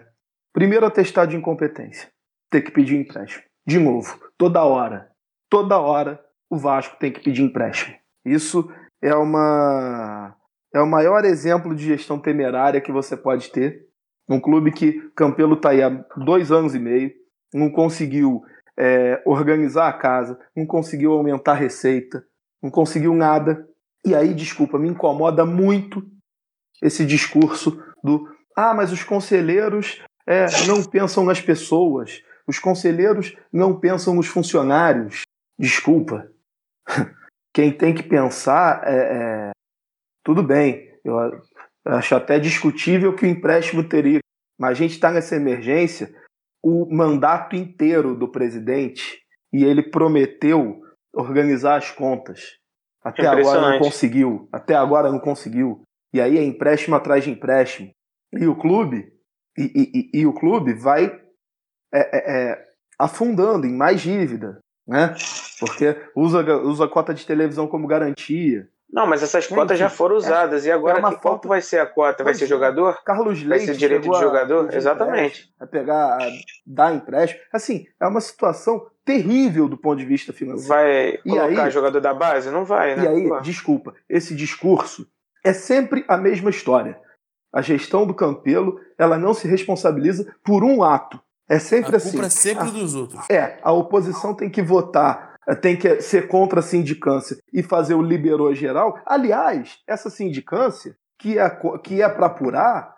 S3: Primeiro atestado de incompetência, ter que pedir empréstimo. De novo, toda hora, toda hora o Vasco tem que pedir empréstimo. Isso é uma é o maior exemplo de gestão temerária que você pode ter. Um clube que Campelo está aí há dois anos e meio, não conseguiu é, organizar a casa, não conseguiu aumentar a receita, não conseguiu nada. E aí, desculpa, me incomoda muito esse discurso do ah, mas os conselheiros é, não pensam nas pessoas, os conselheiros não pensam nos funcionários. Desculpa. Quem tem que pensar é, é tudo bem. Eu acho até discutível que o empréstimo teria, mas a gente está nessa emergência. O mandato inteiro do presidente e ele prometeu organizar as contas. Até agora não conseguiu. Até agora não conseguiu e aí é empréstimo atrás de empréstimo. E o clube, e, e, e o clube vai é, é, é, afundando em mais dívida, né? Porque usa, usa a cota de televisão como garantia.
S4: Não, mas essas cotas já foram é, usadas. e agora é que quanto vai ser a cota? Vai ser jogador?
S3: Carlos Leite.
S4: Vai ser direito de jogador? Exatamente.
S3: Vai pegar, a, dar empréstimo. Assim, é uma situação terrível do ponto de vista financeiro.
S4: Vai colocar aí, jogador da base? Não vai, né?
S3: E aí, Pô. desculpa, esse discurso é sempre a mesma história. A gestão do Campelo, ela não se responsabiliza por um ato. É sempre
S5: a
S3: assim. A
S5: culpa é sempre a, dos outros.
S3: É, a oposição tem que votar, tem que ser contra a sindicância e fazer o liberou geral. Aliás, essa sindicância, que é, que é para apurar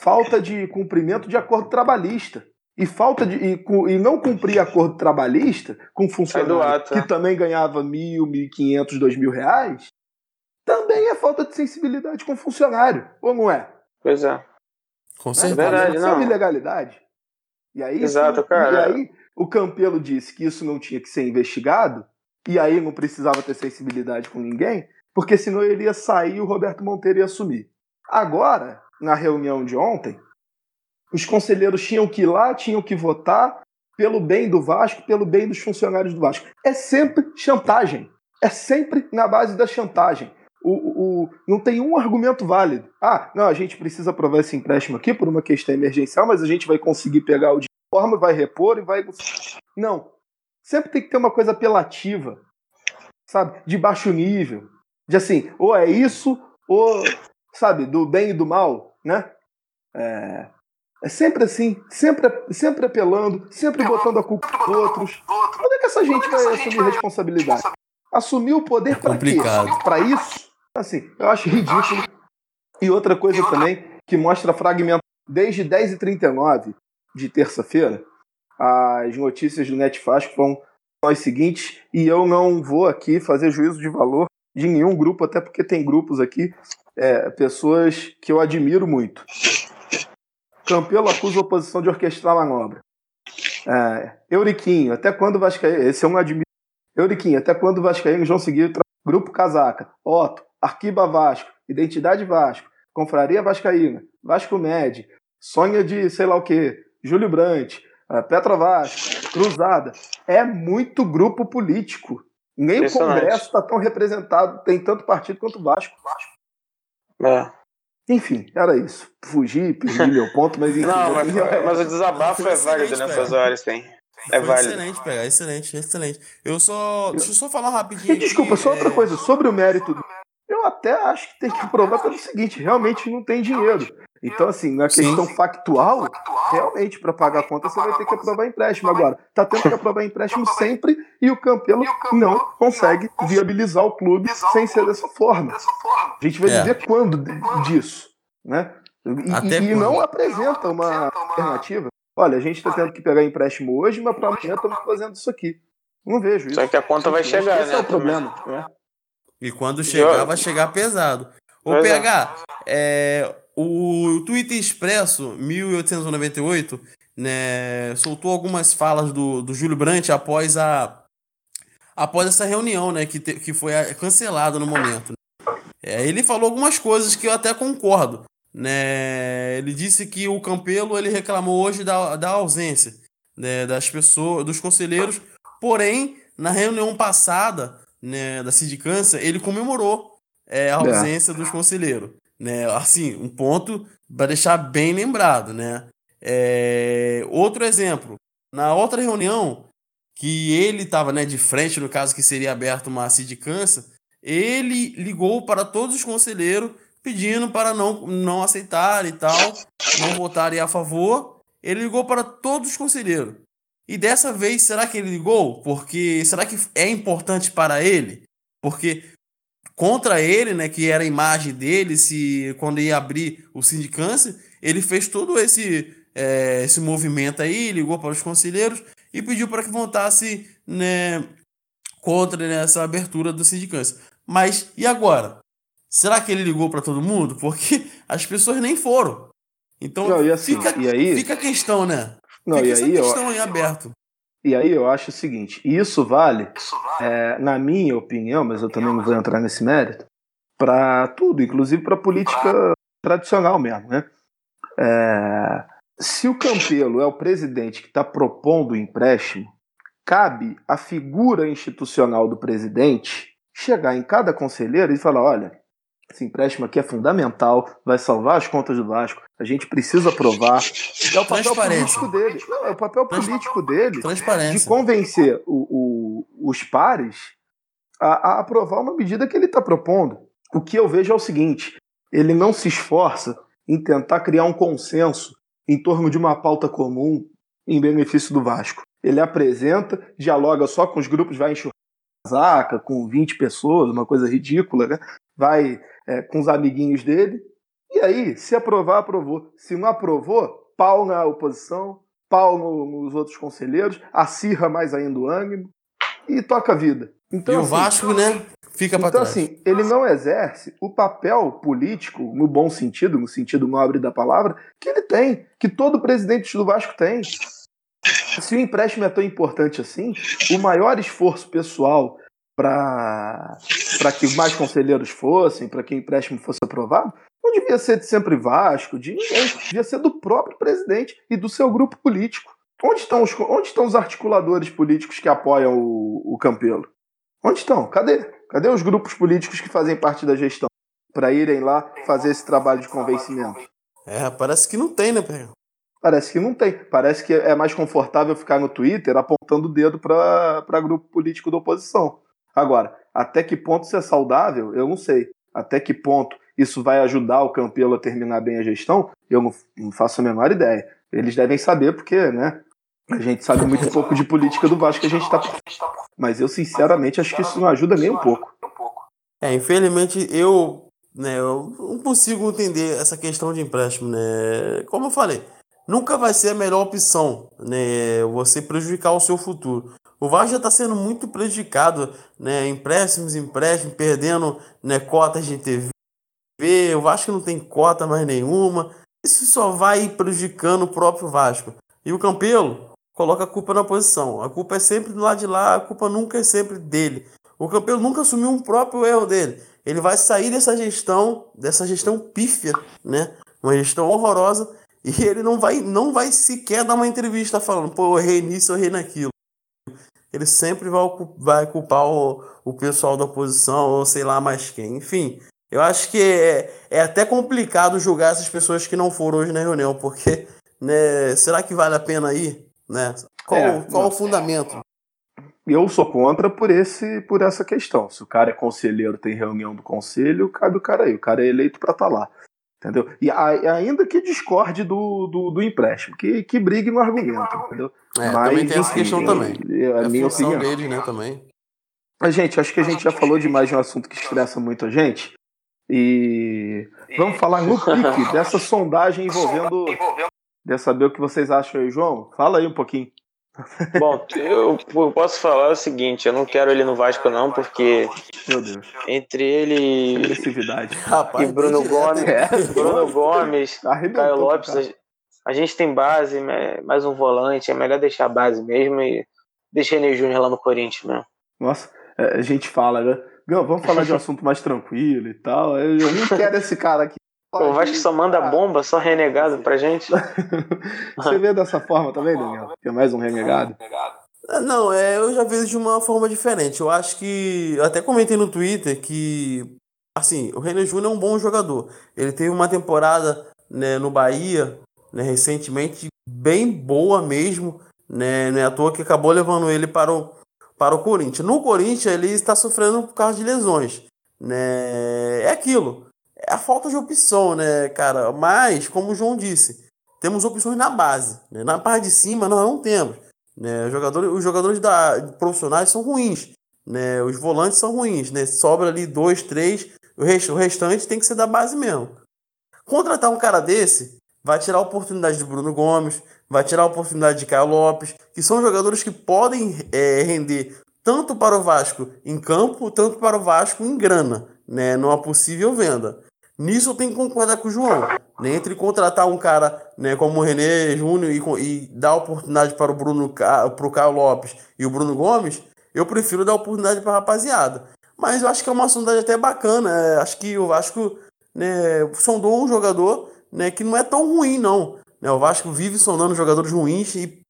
S3: falta de cumprimento de acordo trabalhista. E falta de e, e não cumprir acordo trabalhista com funcionário é que é. também ganhava mil, mil e quinhentos, dois mil reais, também é falta de sensibilidade com o funcionário, ou não é?
S4: Pois é.
S5: Com certeza. É verdade,
S3: não. É ilegalidade. E aí,
S4: Exato, cara.
S3: E aí o Campelo disse que isso não tinha que ser investigado, e aí não precisava ter sensibilidade com ninguém, porque senão ele ia sair e o Roberto Monteiro ia assumir. Agora, na reunião de ontem, os conselheiros tinham que ir lá, tinham que votar pelo bem do Vasco, pelo bem dos funcionários do Vasco. É sempre chantagem. É sempre na base da chantagem. O, o, não tem um argumento válido. Ah, não, a gente precisa aprovar esse empréstimo aqui por uma questão emergencial, mas a gente vai conseguir pegar o de forma, vai repor e vai. Não. Sempre tem que ter uma coisa apelativa, sabe? De baixo nível. De assim, ou é isso, ou, sabe, do bem e do mal, né? É, é sempre assim, sempre, sempre apelando, sempre botando a culpa nos outros. Quando é que essa gente vai assumir responsabilidade? Assumir o poder para quê? Para isso? Assim, eu acho ridículo. E outra coisa também que mostra fragmento. Desde 10h39 de terça-feira, as notícias do Netfasco vão as seguintes, e eu não vou aqui fazer juízo de valor de nenhum grupo, até porque tem grupos aqui, é, pessoas que eu admiro muito. Campelo acusa a oposição de orquestrar manobra. É, Euriquinho, até quando o Vascaíno. Esse é um admiro. Euriquinho, até quando o Vascaíno vão seguir Grupo Casaca, Otto, Arquiba Vasco, Identidade Vasco, Confraria Vascaína, Vasco Med, Sonha de sei lá o que, Júlio Brandt, uh, Petra Vasco, Cruzada. É muito grupo político. Nem o Congresso está tão representado, tem tanto partido quanto o Vasco.
S4: É.
S3: Enfim, era isso. Fugi, perdi meu ponto, mas enfim.
S4: Não, mas, mas o desabafo é válido nessas horas, tem. É
S5: Foi
S4: válido.
S5: Excelente, pegar, excelente, excelente. Eu só. Deixa eu só falar rapidinho.
S3: E desculpa,
S5: aqui,
S3: só
S5: é...
S3: outra coisa, sobre o mérito. Eu até acho que tem que provar pelo seguinte: realmente não tem dinheiro. Então, assim, na questão Sim. factual, realmente, para pagar a conta, você vai ter que aprovar empréstimo. Agora, tá tendo que aprovar empréstimo sempre e o Campelo não consegue viabilizar o clube sem ser dessa forma. A gente vai
S5: É.
S3: dizer quando disso, né? E,
S5: Até
S3: e- não apresenta uma alternativa. Olha, a gente está tendo que pegar empréstimo hoje, mas para amanhã estamos fazendo isso aqui. Não vejo isso.
S4: Só que a conta vai chegar,
S3: Esse
S4: né?
S3: é o problema. né?
S5: E quando chegar, vai chegar pesado. Ô,
S4: Pois é.
S5: PH, é, o Twitter Expresso 1898 né, soltou algumas falas do, do Júlio Brandt após a após essa reunião, né, que, te- que foi cancelada no momento. É, ele falou algumas coisas que eu até concordo. Né? Ele disse que o Campelo ele reclamou hoje da, da ausência né, das pessoas, dos conselheiros, porém, na reunião passada né, da sindicância, ele comemorou é, a ausência dos conselheiros. Né? Assim, um ponto para deixar bem lembrado. Né? É, outro exemplo, na outra reunião, que ele estava né, de frente, no caso que seria aberta uma sindicância, ele ligou para todos os conselheiros pedindo para não, não aceitar e tal, não votarem a favor. Ele ligou para todos os conselheiros. E dessa vez, será que ele ligou? Porque será que é importante para ele? Porque contra ele, né, que era a imagem dele, se quando ia abrir o sindicância, ele fez todo esse é, esse movimento aí, ligou para os conselheiros e pediu para que votasse né, contra né, essa abertura do sindicância. Mas e agora? Será que ele ligou para todo mundo? Porque as pessoas nem foram. Então
S3: Não, e assim,
S5: fica,
S3: e aí-
S5: fica a questão, né?
S3: Não,
S5: fica
S3: e
S5: essa
S3: aí, eu,
S5: questão aí aberto.
S3: E aí eu acho o seguinte, e isso vale, é, na minha opinião, mas eu também não vou entrar nesse mérito, para tudo, inclusive para política tradicional mesmo, né? É, se o Campelo é o presidente que está propondo o empréstimo, cabe à figura institucional do presidente chegar em cada conselheiro e falar, olha, esse empréstimo aqui é fundamental, vai salvar as contas do Vasco, a gente precisa aprovar. É o papel político dele. Não, é o papel político dele de convencer o- o- os pares a, a aprovar uma medida que ele está propondo. O que eu vejo é o seguinte: ele não se esforça em tentar criar um consenso em torno de uma pauta comum em benefício do Vasco. Ele apresenta, dialoga só com os grupos, vai enxurrar casaca com 20 pessoas, uma coisa ridícula, né? Vai é, com os amiguinhos dele. E aí, se aprovar, aprovou. Se não aprovou, pau na oposição, pau no- nos outros conselheiros, acirra mais ainda o ânimo e toca a vida. Então,
S5: e o
S3: assim,
S5: Vasco, né? Fica para
S3: então,
S5: trás.
S3: assim, ele não exerce o papel político, no bom sentido, no sentido nobre da palavra, que ele tem, que todo presidente do Vasco tem. Se o empréstimo é tão importante assim, o maior esforço pessoal para que mais conselheiros fossem, para que o empréstimo fosse aprovado, não devia ser de sempre Vasco, de ninguém, devia ser do próprio presidente e do seu grupo político. Onde estão os, onde estão os articuladores políticos que apoiam o, o Campelo? Onde estão? Cadê? Cadê os grupos políticos que fazem parte da gestão? Para irem lá fazer esse trabalho de convencimento?
S5: É, parece que não tem, né, Pega?
S3: Parece que não tem. Parece que é mais confortável ficar no Twitter apontando o dedo para grupo político da oposição. Agora, até que ponto isso é saudável, eu não sei. Até que ponto isso vai ajudar o Campelo a terminar bem a gestão, eu não, faço a menor ideia. Eles devem saber, porque, né? A gente sabe muito pouco de política do Vasco que a gente está. Mas eu, sinceramente, acho que isso não ajuda nem um pouco.
S5: É, infelizmente, eu, né, eu não consigo entender essa questão de empréstimo, né? Como eu falei, nunca vai ser a melhor opção, né? Você prejudicar o seu futuro. O Vasco já está sendo muito prejudicado, né? Empréstimos, empréstimos, perdendo né, cotas de TV. O Vasco não tem cota mais nenhuma. Isso só vai prejudicando o próprio Vasco. E o Campelo coloca a culpa na posição. A culpa é sempre do lado de lá, a culpa nunca é sempre dele. O Campelo nunca assumiu um próprio erro dele. Ele vai sair dessa gestão, dessa gestão pífia, né? Uma gestão horrorosa e ele não vai, não vai sequer dar uma entrevista falando, pô, eu errei nisso, eu errei naquilo. Ele sempre vai, vai culpar o, o pessoal da oposição, ou sei lá mais quem. Enfim, eu acho que é, é até complicado julgar essas pessoas que não foram hoje na reunião, porque né, será que vale a pena ir? Né? Qual, é, qual o fundamento?
S3: Eu sou contra por, esse, por essa questão. Se o cara é conselheiro, tem reunião do conselho, cabe o cara aí. O cara é eleito para estar tá lá. Entendeu? E a, ainda que discorde do, do, do, empréstimo, que, que brigue no argumento, entendeu?
S5: É, Mas, também tem essa questão também.
S3: É a,
S5: é
S3: minha opinião.
S5: dele, né, também.
S3: Mas, gente, acho que a gente já falou demais de um assunto que estressa muito a gente. E vamos falar no pique dessa sondagem envolvendo. Quer saber o que vocês acham aí, João? Fala aí um pouquinho.
S4: Bom, eu posso falar o seguinte, eu não quero ele no Vasco não, porque entre ele Rapaz, e Bruno Gomes, é. Bruno Gomes, Caio Lopes, a, a, gente tem base, mais um volante, é melhor deixar a base mesmo e deixar ele Júnior lá no Corinthians mesmo.
S3: Nossa, é, a gente fala, né? Vamos falar de um assunto mais tranquilo e tal. Eu não quero esse cara aqui
S4: o Vasco só manda bomba, só renegado pra gente.
S3: Você vê dessa forma também, Daniel? Que é mais um renegado?
S5: É, não, é, eu já vejo de uma forma diferente. Eu acho que. Eu até comentei no Twitter que. Assim, o René Júnior é um bom jogador. Ele teve uma temporada né, no Bahia, né, recentemente, bem boa mesmo. Né, não é à toa que acabou levando ele para o, para o Corinthians. No Corinthians, ele está sofrendo por causa de lesões. Né? É aquilo é a falta de opção, né, cara? Mas, como o João disse, temos opções na base. Né? Na parte de cima nós não temos. Né? Os jogadores, os jogadores da, profissionais são ruins. Né? Os volantes são ruins. Né? Sobra ali dois, três. O, rest, o restante tem que ser da base mesmo. Contratar um cara desse vai tirar a oportunidade de Bruno Gomes, vai tirar a oportunidade de Caio Lopes, que são jogadores que podem é, render tanto para o Vasco em campo, tanto para o Vasco em grana, né, numa possível venda. Nisso eu tenho que concordar com o João. Né? Entre contratar um cara né, como o René Júnior e, e dar oportunidade para o Bruno para o Caio Lopes e o Bruno Gomes, eu prefiro dar oportunidade para a rapaziada. Mas eu acho que é uma sondagem até bacana. É, acho que o Vasco né, sondou um jogador né, que não é tão ruim, não. Né, o Vasco vive sondando jogadores ruins e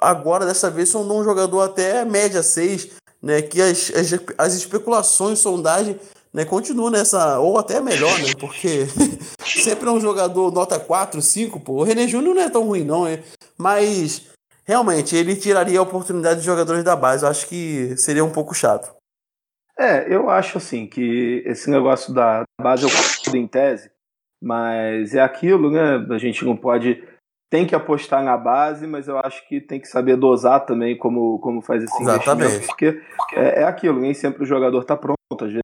S5: agora, dessa vez, sondou um jogador até média 6, né, que as, as, as especulações, sondagem né, continua nessa, ou até melhor, né, porque sempre é um jogador nota 4, 5, pô, o René Júnior não é tão ruim não, é, mas realmente ele tiraria a oportunidade de jogadores da base, eu acho que seria um pouco chato.
S3: É, eu acho assim, que esse negócio da base eu concordo em tese, mas é aquilo, né, a gente não pode tem que apostar na base, mas eu acho que tem que saber dosar também como, como faz esse
S5: Exatamente.
S3: investimento, porque é, é aquilo, nem sempre o jogador está pronto, às vezes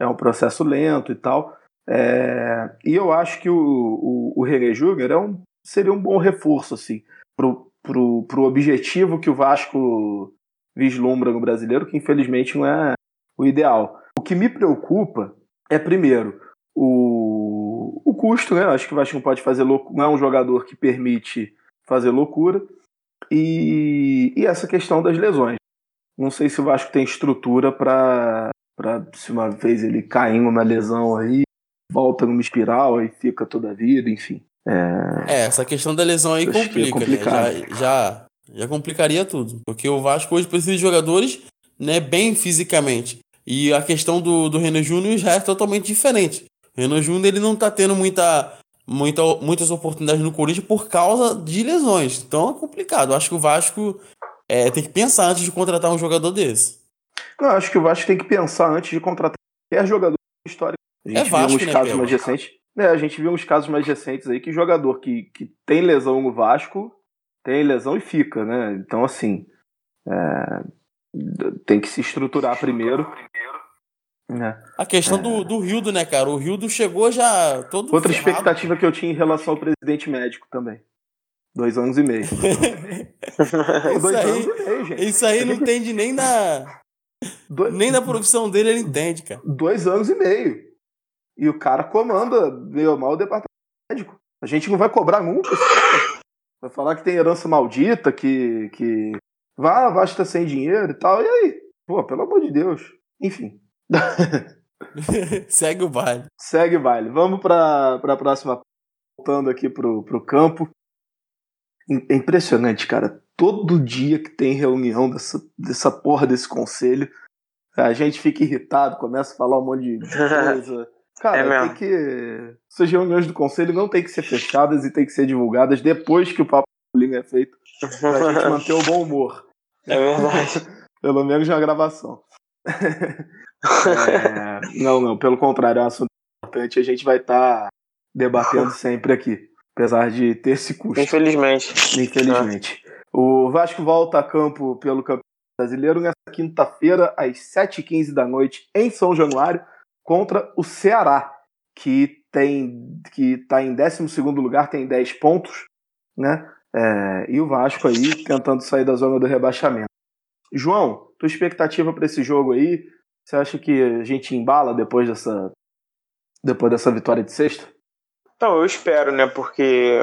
S3: é um processo lento e tal. É, e eu acho que o, o, o Júnior é um, seria um bom reforço assim, pro, pro objetivo que o Vasco vislumbra no brasileiro, que infelizmente não é o ideal. O que me preocupa é, primeiro, o, o custo, né? Acho que o Vasco não pode fazer louco, não é um jogador que permite fazer loucura. E, e essa questão das lesões. Não sei se o Vasco tem estrutura para para se uma vez ele cair numa lesão aí, volta numa espiral e fica toda a vida, enfim. É,
S5: é essa questão da lesão aí complica, né? já, já, já complicaria tudo, porque o Vasco hoje precisa de jogadores né, bem fisicamente. E a questão do, do Renan Júnior já é totalmente diferente. O Renan Júnior ele não tá tendo muita, muita, muitas oportunidades no Corinthians por causa de lesões. Então é complicado. Acho que o Vasco é, tem que pensar antes de contratar um jogador desse.
S3: Não, acho que o Vasco tem que pensar antes de contratar qualquer jogador histórico. A gente
S5: É Vasco,
S3: viu uns
S5: né,
S3: casos
S5: Pedro?
S3: mais recentes. É, a gente viu uns casos mais recentes aí que jogador que, que tem lesão no Vasco tem lesão e fica, né? Então, assim, é, tem que se estruturar primeiro. né?
S5: A questão do, do Rildo, né, cara? O Rildo chegou já todo
S3: Outra
S5: ferrado.
S3: expectativa que eu tinha em relação ao presidente médico também. Dois anos e meio. Dois
S5: aí-
S3: anos e meio, gente.
S5: Isso aí não entende nem na,
S3: Dois,
S5: nem na profissão dele, ele entende, cara.
S3: dois anos e meio. E o cara comanda, meio mal, o departamento médico. A gente não vai cobrar nunca. Vai falar que tem herança maldita, que. que... Vá, Vasco tá sem dinheiro e tal. E aí? Pô, pelo amor de Deus. Enfim.
S5: Segue o baile.
S3: Segue o baile. Vamos pra, pra próxima. Voltando aqui pro, pro campo. É impressionante, cara. Todo dia que tem reunião dessa, dessa porra desse conselho, a gente fica irritado, começa a falar um monte de coisa. Cara,
S4: É
S3: tem que. Essas reuniões do conselho não tem que ser fechadas e tem que ser divulgadas depois que o papo é feito, pra gente manter o bom humor.
S4: É verdade.
S3: Pelo menos na gravação. É, não, não, pelo contrário, é um assunto importante. A gente vai estar debatendo sempre aqui, apesar de ter esse custo,
S4: Infelizmente.
S3: infelizmente. O Vasco volta a campo pelo Campeonato Brasileiro nessa quinta-feira, às 7h15 da noite, em São Januário, contra o Ceará, que tem que está em 12 lugar, tem 10 pontos, né? É, e o Vasco aí tentando sair da zona do rebaixamento. João, tua expectativa para esse jogo aí? Você acha que a gente embala depois dessa depois dessa vitória de sexta?
S4: Então, eu espero, né? Porque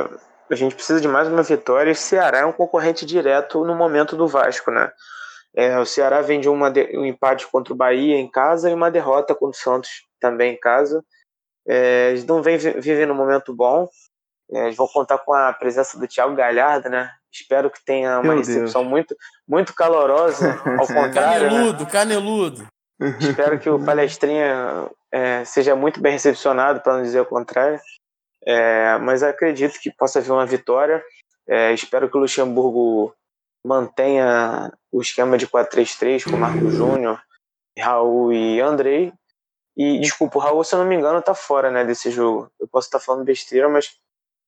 S4: a gente precisa de mais uma vitória. E o Ceará é um concorrente direto no momento do Vasco, né? É, o Ceará vem de uma de- um empate contra o Bahia em casa e uma derrota contra o Santos também em casa. É, eles não vêm vi- vivendo um momento bom. É, eles vão contar com a presença do Thiago Galhardo, né? Espero que tenha uma
S3: Meu
S4: recepção muito, muito calorosa. Ao contrário, né?
S5: Caneludo, caneludo.
S4: Espero que o palestrinha é, seja muito bem recepcionado, para não dizer o contrário. É, mas acredito que possa haver uma vitória. É, espero que o Luxemburgo mantenha o esquema de 4-3-3 com Marco Júnior, Raul e Andrei. E desculpa, o Raul, se eu não me engano, tá fora né, desse jogo. Eu posso estar falando besteira, mas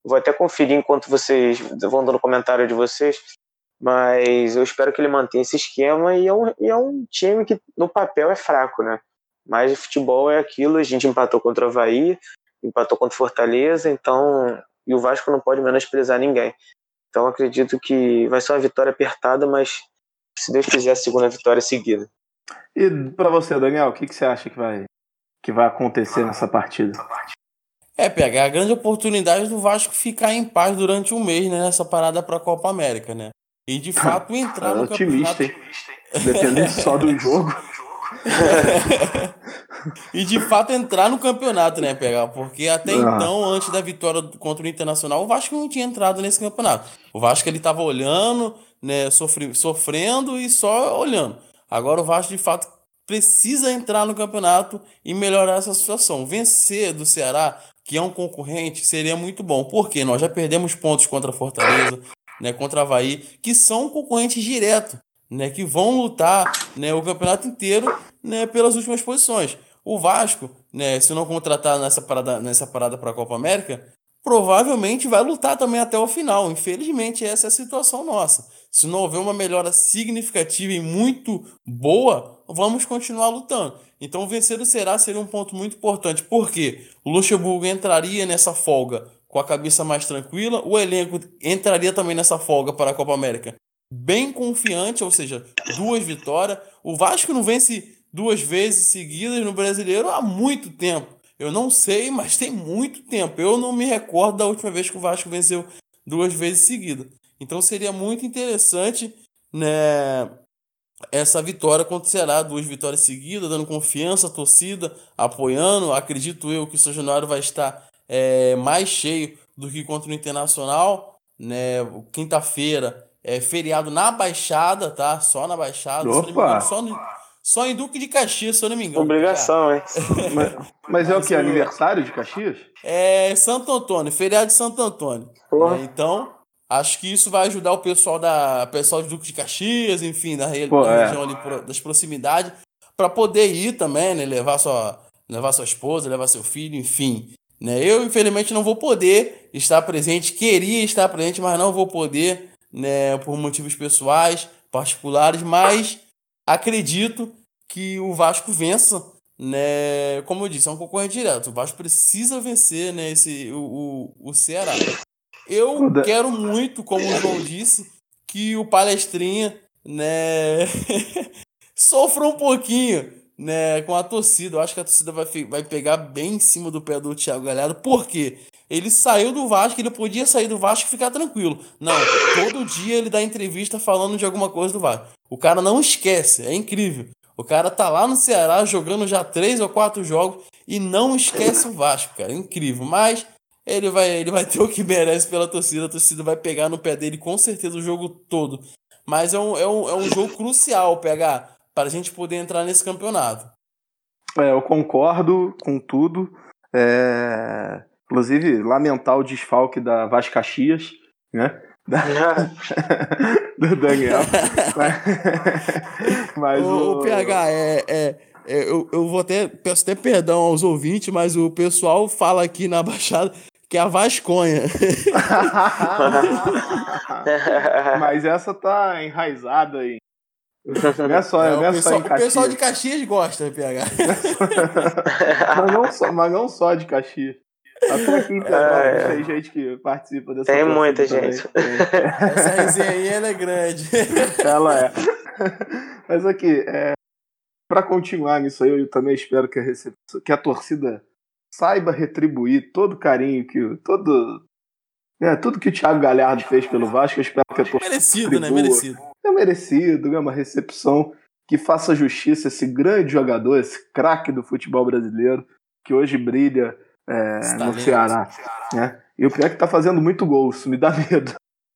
S4: vou até conferir enquanto vocês vão dando comentário de vocês. Mas eu espero que ele mantenha esse esquema e é um, e é um time que no papel é fraco, né? Mas futebol é aquilo, a gente empatou contra o Havaí, empatou contra o Fortaleza, então. E o Vasco não pode menosprezar ninguém. Então acredito que vai ser uma vitória apertada, mas se Deus quiser, a segunda vitória seguida.
S3: E para você, Daniel, o que, que você acha que vai que vai acontecer nessa partida?
S5: É, pegar a grande oportunidade do Vasco ficar em paz durante um mês, né? Nessa parada pra Copa América, né? E de fato entrar
S3: É
S5: no
S3: otimista,
S5: campeonato.
S3: hein? Dependendo só do jogo.
S5: e de fato entrar no campeonato, né, pegar? Porque até
S3: Ah.
S5: então, antes da vitória contra o Internacional, o Vasco não tinha entrado nesse campeonato. O Vasco ele tava olhando, né, sofre, sofrendo e só olhando. Agora o Vasco de fato precisa entrar no campeonato e melhorar essa situação. Vencer do Ceará, que é um concorrente, seria muito bom. Porque nós já perdemos pontos contra a Fortaleza, né, contra a Havaí, que são concorrentes diretos, né, que vão lutar, né, o campeonato inteiro, né, pelas últimas posições. O Vasco, né, se não contratar nessa parada, nessa parada para a Copa América, provavelmente vai lutar também até o final. Infelizmente, essa é a situação nossa. Se não houver uma melhora significativa e muito boa, vamos continuar lutando. Então, vencer o Será seria um ponto muito importante, porque o Luxemburgo entraria nessa folga com a cabeça mais tranquila, o elenco entraria também nessa folga para a Copa América bem confiante, ou seja, duas vitórias. O Vasco não vence duas vezes seguidas no Brasileiro há muito tempo. Eu não sei, mas tem muito tempo. Eu não me recordo da última vez que o Vasco venceu duas vezes seguidas. Então seria muito interessante, né, essa vitória Ceará, duas vitórias seguidas, dando confiança à torcida, apoiando. Acredito eu que o São Januário vai estar é, mais cheio do que contra o Internacional, né? Quinta-feira é feriado na Baixada, tá? Só na Baixada. Se eu não me
S3: Opa!
S5: engano, Só no, só em Duque de Caxias, se eu não me engano.
S4: Obrigação, hein?
S3: Mas, mas é o que? Aniversário de Caxias?
S5: É Santo Antônio, feriado de Santo Antônio.
S4: Porra.
S5: né? Então, acho que isso vai ajudar o pessoal da pessoal de Duque de Caxias, enfim, da, re-
S3: Pô,
S5: da
S3: é.
S5: região ali das proximidades, para poder ir também, né? Levar sua, levar sua esposa, levar seu filho, enfim. Né? Eu, infelizmente, não vou poder estar presente. Queria estar presente, mas não vou poder, né? Por motivos pessoais, particulares, mas acredito que o Vasco vença, né? Como eu disse, é um concorrente direto. O Vasco precisa vencer, né? Esse, o, o, o Ceará. Eu quero muito, como o João disse, que o Palestrinha, né? sofra um pouquinho, né? Com a torcida. Eu acho que a torcida vai, vai pegar bem em cima do pé do Thiago Galhardo. Por quê? Ele saiu do Vasco, ele podia sair do Vasco e ficar tranquilo. Não, todo dia ele dá entrevista falando de alguma coisa do Vasco. O cara não esquece, é incrível. O cara tá lá no Ceará jogando já três ou quatro jogos e não esquece o Vasco, cara. Incrível. Mas ele vai, ele vai ter o que merece pela torcida. A torcida vai pegar no pé dele com certeza o jogo todo. Mas é um, é um, é um jogo crucial pegar para a gente poder entrar nesse campeonato.
S3: É, eu concordo com tudo. É, Inclusive, lamentar o desfalque da Vaz Caxias, né? do Daniel. Mas,
S5: Ô, ô, PH, é, é, é, eu, eu vou até, peço até perdão aos ouvintes, mas o pessoal fala aqui na Baixada que é a Vasconha.
S3: Mas essa tá enraizada aí. Não é só,
S5: É,
S3: não
S5: o,
S3: é
S5: pessoal,
S3: só
S5: o pessoal de Caxias gosta, PH.
S3: mas, não só, mas não só de Caxias. Até aqui
S4: É.
S3: tem gente que participa dessa
S4: Tem muita
S3: também.
S4: gente.
S5: Essa resenha aí ela é grande.
S3: Ela é. Mas aqui, é, para continuar nisso aí, eu também espero que a, que a torcida saiba retribuir todo o carinho que o- todo é, tudo que o Thiago Galhardo fez pelo Vasco. Eu espero que a torcida
S5: Merecido, né? Merecido.
S3: é merecido, é uma recepção que faça justiça a esse grande jogador, esse craque do futebol brasileiro que hoje brilha é,
S5: Esse
S3: no
S5: talento.
S3: Ceará. Né? E o pior é que tá fazendo muito gol, isso me dá medo.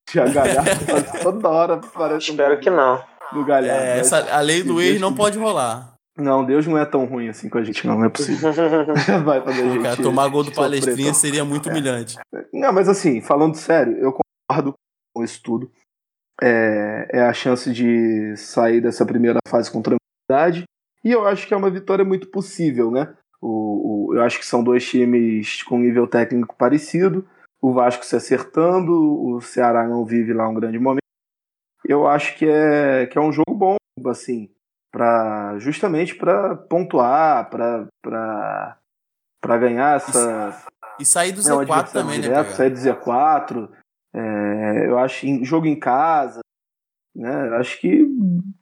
S3: Thiago Galhardo faz toda hora parece um
S4: Espero
S3: gol
S4: que não.
S3: do Galhardo.
S5: É,
S3: mas-
S5: essa, a lei do ex não pode rolar.
S3: Não, Deus não é tão ruim assim com a gente, não, não é possível. Vai fazer a gente.
S5: Cara, tomar gol do Palestrinha seria muito humilhante.
S3: Não, mas assim, falando sério, eu concordo com isso tudo. É, é a chance de sair dessa primeira fase com tranquilidade. E eu acho que é uma vitória muito possível, né? O, o- eu acho que são dois times com nível técnico parecido. O Vasco se acertando, o Ceará não vive lá um grande momento. Eu acho que é, que é um jogo bom, assim, para justamente para pontuar, para para ganhar essa
S5: E sair do
S3: é um
S5: Z4
S3: adversário
S5: também, né,
S3: direto,
S5: PH?
S3: sair do Z4. é, eu acho em jogo em casa. Né, acho que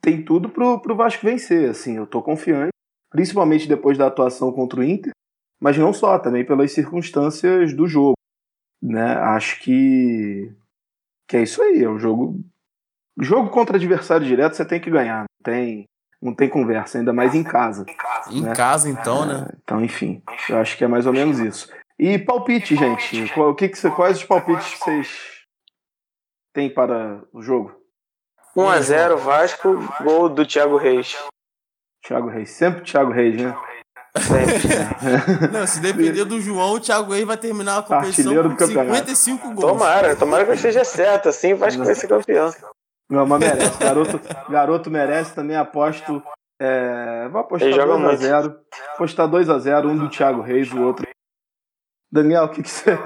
S3: tem tudo pro, pro Vasco vencer. Assim, eu tô confiante, principalmente depois da atuação contra o Inter, mas não só, também pelas circunstâncias do jogo. Né, acho que, que é isso aí. É um jogo. Jogo contra adversário direto você tem que ganhar. Não tem, não tem conversa, ainda mais em casa.
S5: Em
S3: né?
S5: casa, então, né?
S3: É, Então, enfim, eu acho que é mais ou menos isso. E palpite, gente. Qual- o que que você- quais os palpites que vocês têm para o jogo?
S4: 1x0 Vasco, gol do Thiago Reis.
S3: Thiago Reis. Sempre Thiago Reis, né?
S4: Sempre.
S5: Não, se depender do João, o Thiago Reis vai terminar a competição
S3: Artilheiro do
S5: com
S3: campeonato.
S5: 55 gols.
S4: Tomara, tomara que eu esteja certo, assim vai ser campeão.
S3: Não, mas merece. Garoto, garoto merece. Também aposto. É, vou apostar
S4: Ele joga
S3: 2x0. Apostar 2x0. Um do Thiago Reis, o outro. Daniel, o que, que você.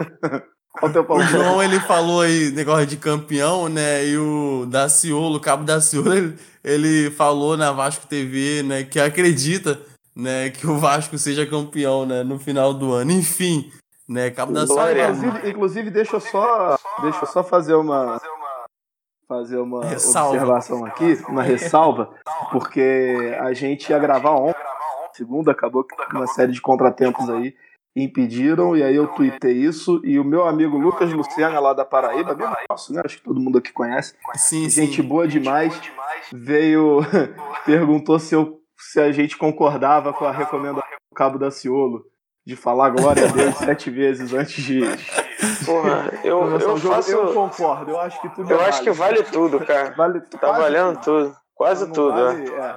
S3: Qual o teu
S5: O
S3: palpite?
S5: João, ele falou aí negócio de campeão, né? E o Daciolo, o Cabo Daciolo, ele, ele falou na Vasco TV, né? Que acredita, né? Que o Vasco seja campeão, né? No final do ano. Enfim, né? Cabo Daciolo...
S4: Glória.
S3: Inclusive, inclusive, deixa eu só, deixa eu só fazer uma fazer uma
S5: Ressalva.
S3: observação aqui, uma ressalva, porque a gente ia gravar ontem, segunda, acabou que uma série de contratempos aí impediram, e aí eu tuitei isso, e o meu amigo Lucas Luciana, lá da Paraíba, amigo nosso, né? Acho que todo mundo aqui conhece,
S5: Sim,
S3: gente
S5: sim.
S3: boa demais, veio, perguntou se, eu, se a gente concordava com a recomendação do Cabo da Ciolo de falar glória a Deus sete vezes antes de
S4: Porra, eu,
S3: começar
S4: eu faço.
S3: Eu concordo, eu acho que tudo
S4: Eu
S3: é
S4: acho que vale tudo, cara.
S3: Vale
S4: Tá
S3: quase
S4: valendo tudo. Quase
S3: Não
S4: tudo,
S3: vale-
S4: né?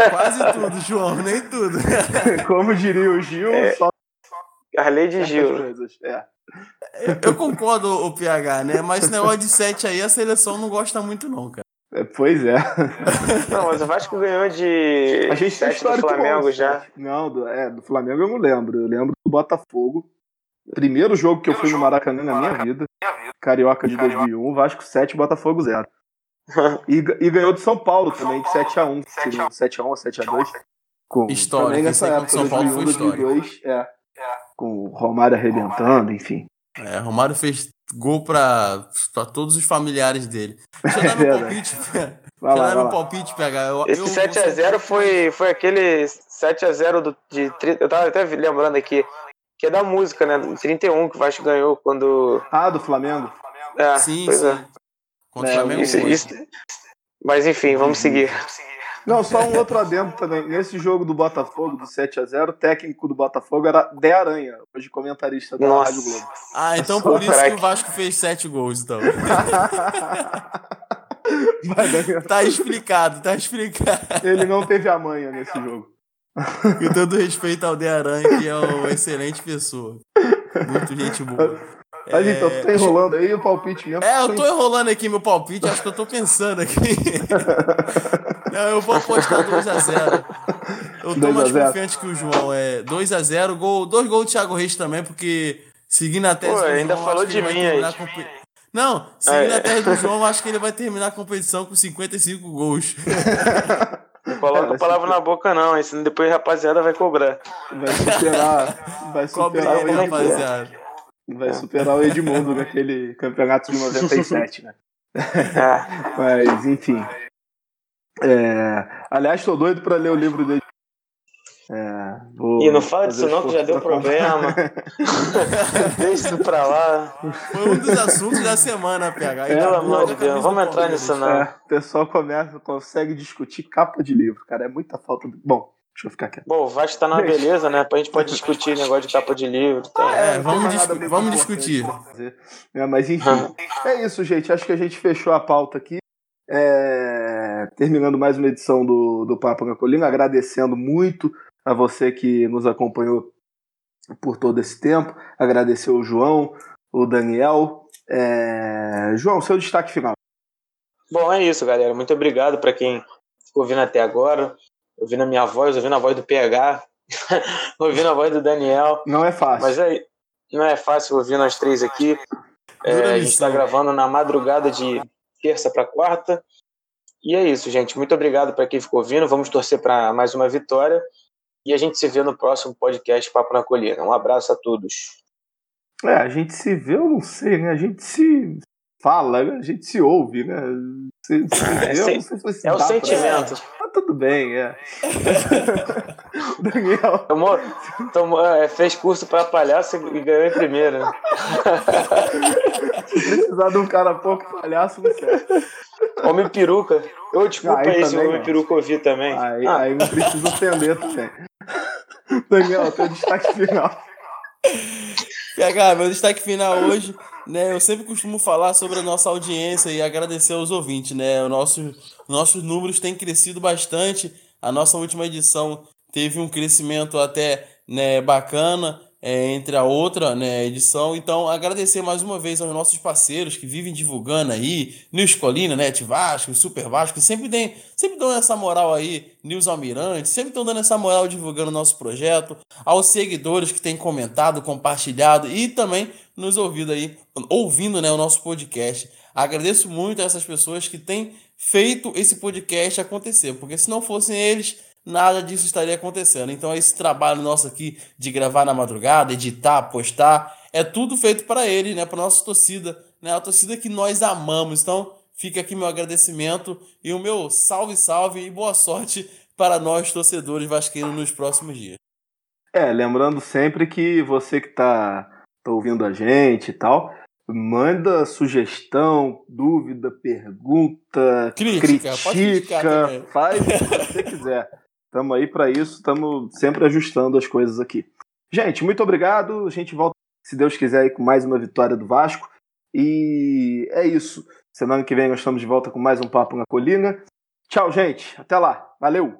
S3: é.
S5: Quase tudo, João, nem tudo.
S3: Como diria o Gil,
S4: É,
S3: só
S4: Arley de
S3: certas
S4: Gil.
S3: É.
S5: Eu concordo, o PH, né? Mas esse negócio de 7 aí, a seleção não gosta muito, não, cara.
S3: É, Pois é.
S4: Não, mas o Vasco ganhou de
S3: A gente tem
S4: 7 do Flamengo
S3: bom,
S4: já.
S3: Não, do, é, do Flamengo eu não lembro. Eu lembro do Botafogo. Primeiro jogo que eu fui no Maracanã na minha vida. Carioca de 2001, Vasco 7, Botafogo 0. E, e ganhou do São Paulo também, de 7x1. Seria um 7x1 ou 7x2. Com,
S5: Histórico,
S3: também
S5: esse
S3: nessa época,
S5: o São Paulo
S3: 2001,
S5: foi
S3: 2002. É. Com o Romário arrebentando, enfim.
S5: É, Romário fez gol pra, pra todos os familiares dele. Deixa eu dar meu
S3: Verdade.
S5: palpite. Deixa eu dar meu palpite, PH. Eu,
S4: Esse
S5: eu,
S4: 7x0 foi, foi aquele 7x0 do, de. tri- Eu tava até lembrando aqui. Que é da música, né? 31 que o Vasco ganhou quando.
S3: Ah, do Flamengo?
S4: É,
S5: Sim,
S4: pois
S5: sim.
S4: é.
S5: Contra
S3: É,
S5: o Flamengo
S4: Isso-
S5: foi.
S4: isso- Mas enfim, vamos seguir.
S3: Não, só um outro adendo também. Nesse jogo do Botafogo, do 7x0, o técnico do Botafogo era De Aranha, hoje comentarista da
S4: Nossa.
S3: Rádio Globo.
S5: Ah, então
S3: Só
S5: por isso que
S4: craque.
S5: o Vasco fez 7 gols, então. Tá explicado, tá explicado.
S3: Ele não teve a manha nesse jogo.
S5: Com todo respeito ao De Aranha, que é uma excelente pessoa. Muito gente boa.
S3: Mas então, tu tá enrolando aí o palpite mesmo.
S5: É, eu tô enrolando aqui meu palpite, acho que eu tô pensando aqui. Não, eu vou apostar 2x0. Eu tô
S3: 2 a
S5: mais
S3: 0.
S5: confiante que o João. É 2x0, gol, dois gols do Thiago Reis também, porque seguindo a tese
S4: Pô,
S5: do
S4: ainda
S5: João,
S4: falou de mim aí.
S5: compe- Não, seguindo
S4: É.
S5: a tese do João, acho que ele vai terminar a competição com 55 gols.
S4: Não coloca
S3: É,
S4: a palavra na boca, não. Senão depois a rapaziada vai cobrar.
S3: Vai superar. Vai
S5: Cobre
S3: superar,
S5: ele,
S3: Edmundo,
S5: rapaziada.
S3: Vai superar o Edmundo naquele campeonato de 97, né?
S4: É.
S3: Mas, enfim. É, Aliás, tô doido pra ler o livro dele. É, vou
S4: E não fala disso não, que já deu problema. Deixa isso pra lá.
S5: Foi um dos assuntos da semana, PH.
S3: É,
S5: E
S4: Pelo
S5: tá
S4: amor de Deus, vamos entrar nisso não.
S3: É, o pessoal começa, consegue discutir capa de livro, cara. É muita falta de. Bom, deixa eu ficar quieto.
S4: Bom, o Vasco tá na
S3: Deixa.
S4: beleza, né? A gente pode discutir negócio de capa de livro. Tá?
S5: É,
S3: não
S5: vamos discu- vamos discutir.
S3: É, mas enfim, é isso, gente. Acho que a gente fechou a pauta aqui. É, Terminando mais uma edição do, do Papo na Colina, agradecendo muito a você que nos acompanhou por todo esse tempo. Agradecer o João, o Daniel. É, João, seu destaque final.
S4: Bom, é isso, galera. Muito obrigado pra quem ficou ouvindo até agora. Ouvindo a minha voz, ouvindo a voz do PH, ouvindo a voz do Daniel.
S3: Não é fácil.
S4: Mas aí, não é fácil ouvir nós três aqui. É, a gente está gravando na madrugada de terça para quarta. E é isso, gente. Muito obrigado para quem ficou ouvindo. Vamos torcer para mais uma vitória. E a gente se vê no próximo podcast Papo na Colina. Um abraço a todos.
S3: É, a gente se vê, eu não sei, né? A gente se fala, né? a gente se ouve, né? Se, se vê, eu sei se
S4: É o
S3: pra-
S4: sentimento.
S3: Tá tudo bem, é. Daniel,
S4: Tomou, tomou, é, fez curso para palhaço e ganhou em primeiro. né?
S3: se precisar de um cara pouco palhaço, não serve.
S4: Homem peruca. Eu desculpa
S3: Ah, aí
S4: se
S3: também
S4: homem
S3: não.
S4: peruca ouvir também.
S3: Aí,
S4: Ah,
S3: aí não precisa ofender também. Daniel, teu destaque final.
S5: PH, meu destaque final hoje, né? Eu sempre costumo falar sobre a nossa audiência e agradecer aos ouvintes, né? O nosso, nossos números têm crescido bastante. A nossa última edição teve um crescimento até né, bacana é, entre a outra né, edição. Então, agradecer mais uma vez aos nossos parceiros que vivem divulgando aí, News Colina, Net Vasco, Super Vasco, que sempre, tem, sempre dão essa moral aí, News Almirante, sempre estão dando essa moral divulgando o nosso projeto, aos seguidores que têm comentado, compartilhado e também nos ouvido aí, ouvindo né, o nosso podcast. Agradeço muito a essas pessoas que têm feito esse podcast acontecer, porque se não fossem eles, nada disso estaria acontecendo. Então, esse trabalho nosso aqui de gravar na madrugada, editar, postar, é tudo feito para eles, né, para nossa torcida, né, a torcida que nós amamos. Então, fica aqui meu agradecimento e o meu salve, salve e boa sorte para nós torcedores vascaínos nos próximos dias.
S3: É, lembrando sempre que você que tá, tá ouvindo a gente e tal, manda sugestão, dúvida, pergunta,
S5: Crítica,
S3: faz o que você quiser. Estamos aí para isso, estamos sempre ajustando as coisas aqui. Gente, muito obrigado. A gente volta, se Deus quiser, com mais uma vitória do Vasco. E é isso. Semana que vem nós estamos de volta com mais um Papo na Colina. Tchau, gente. Até lá. Valeu!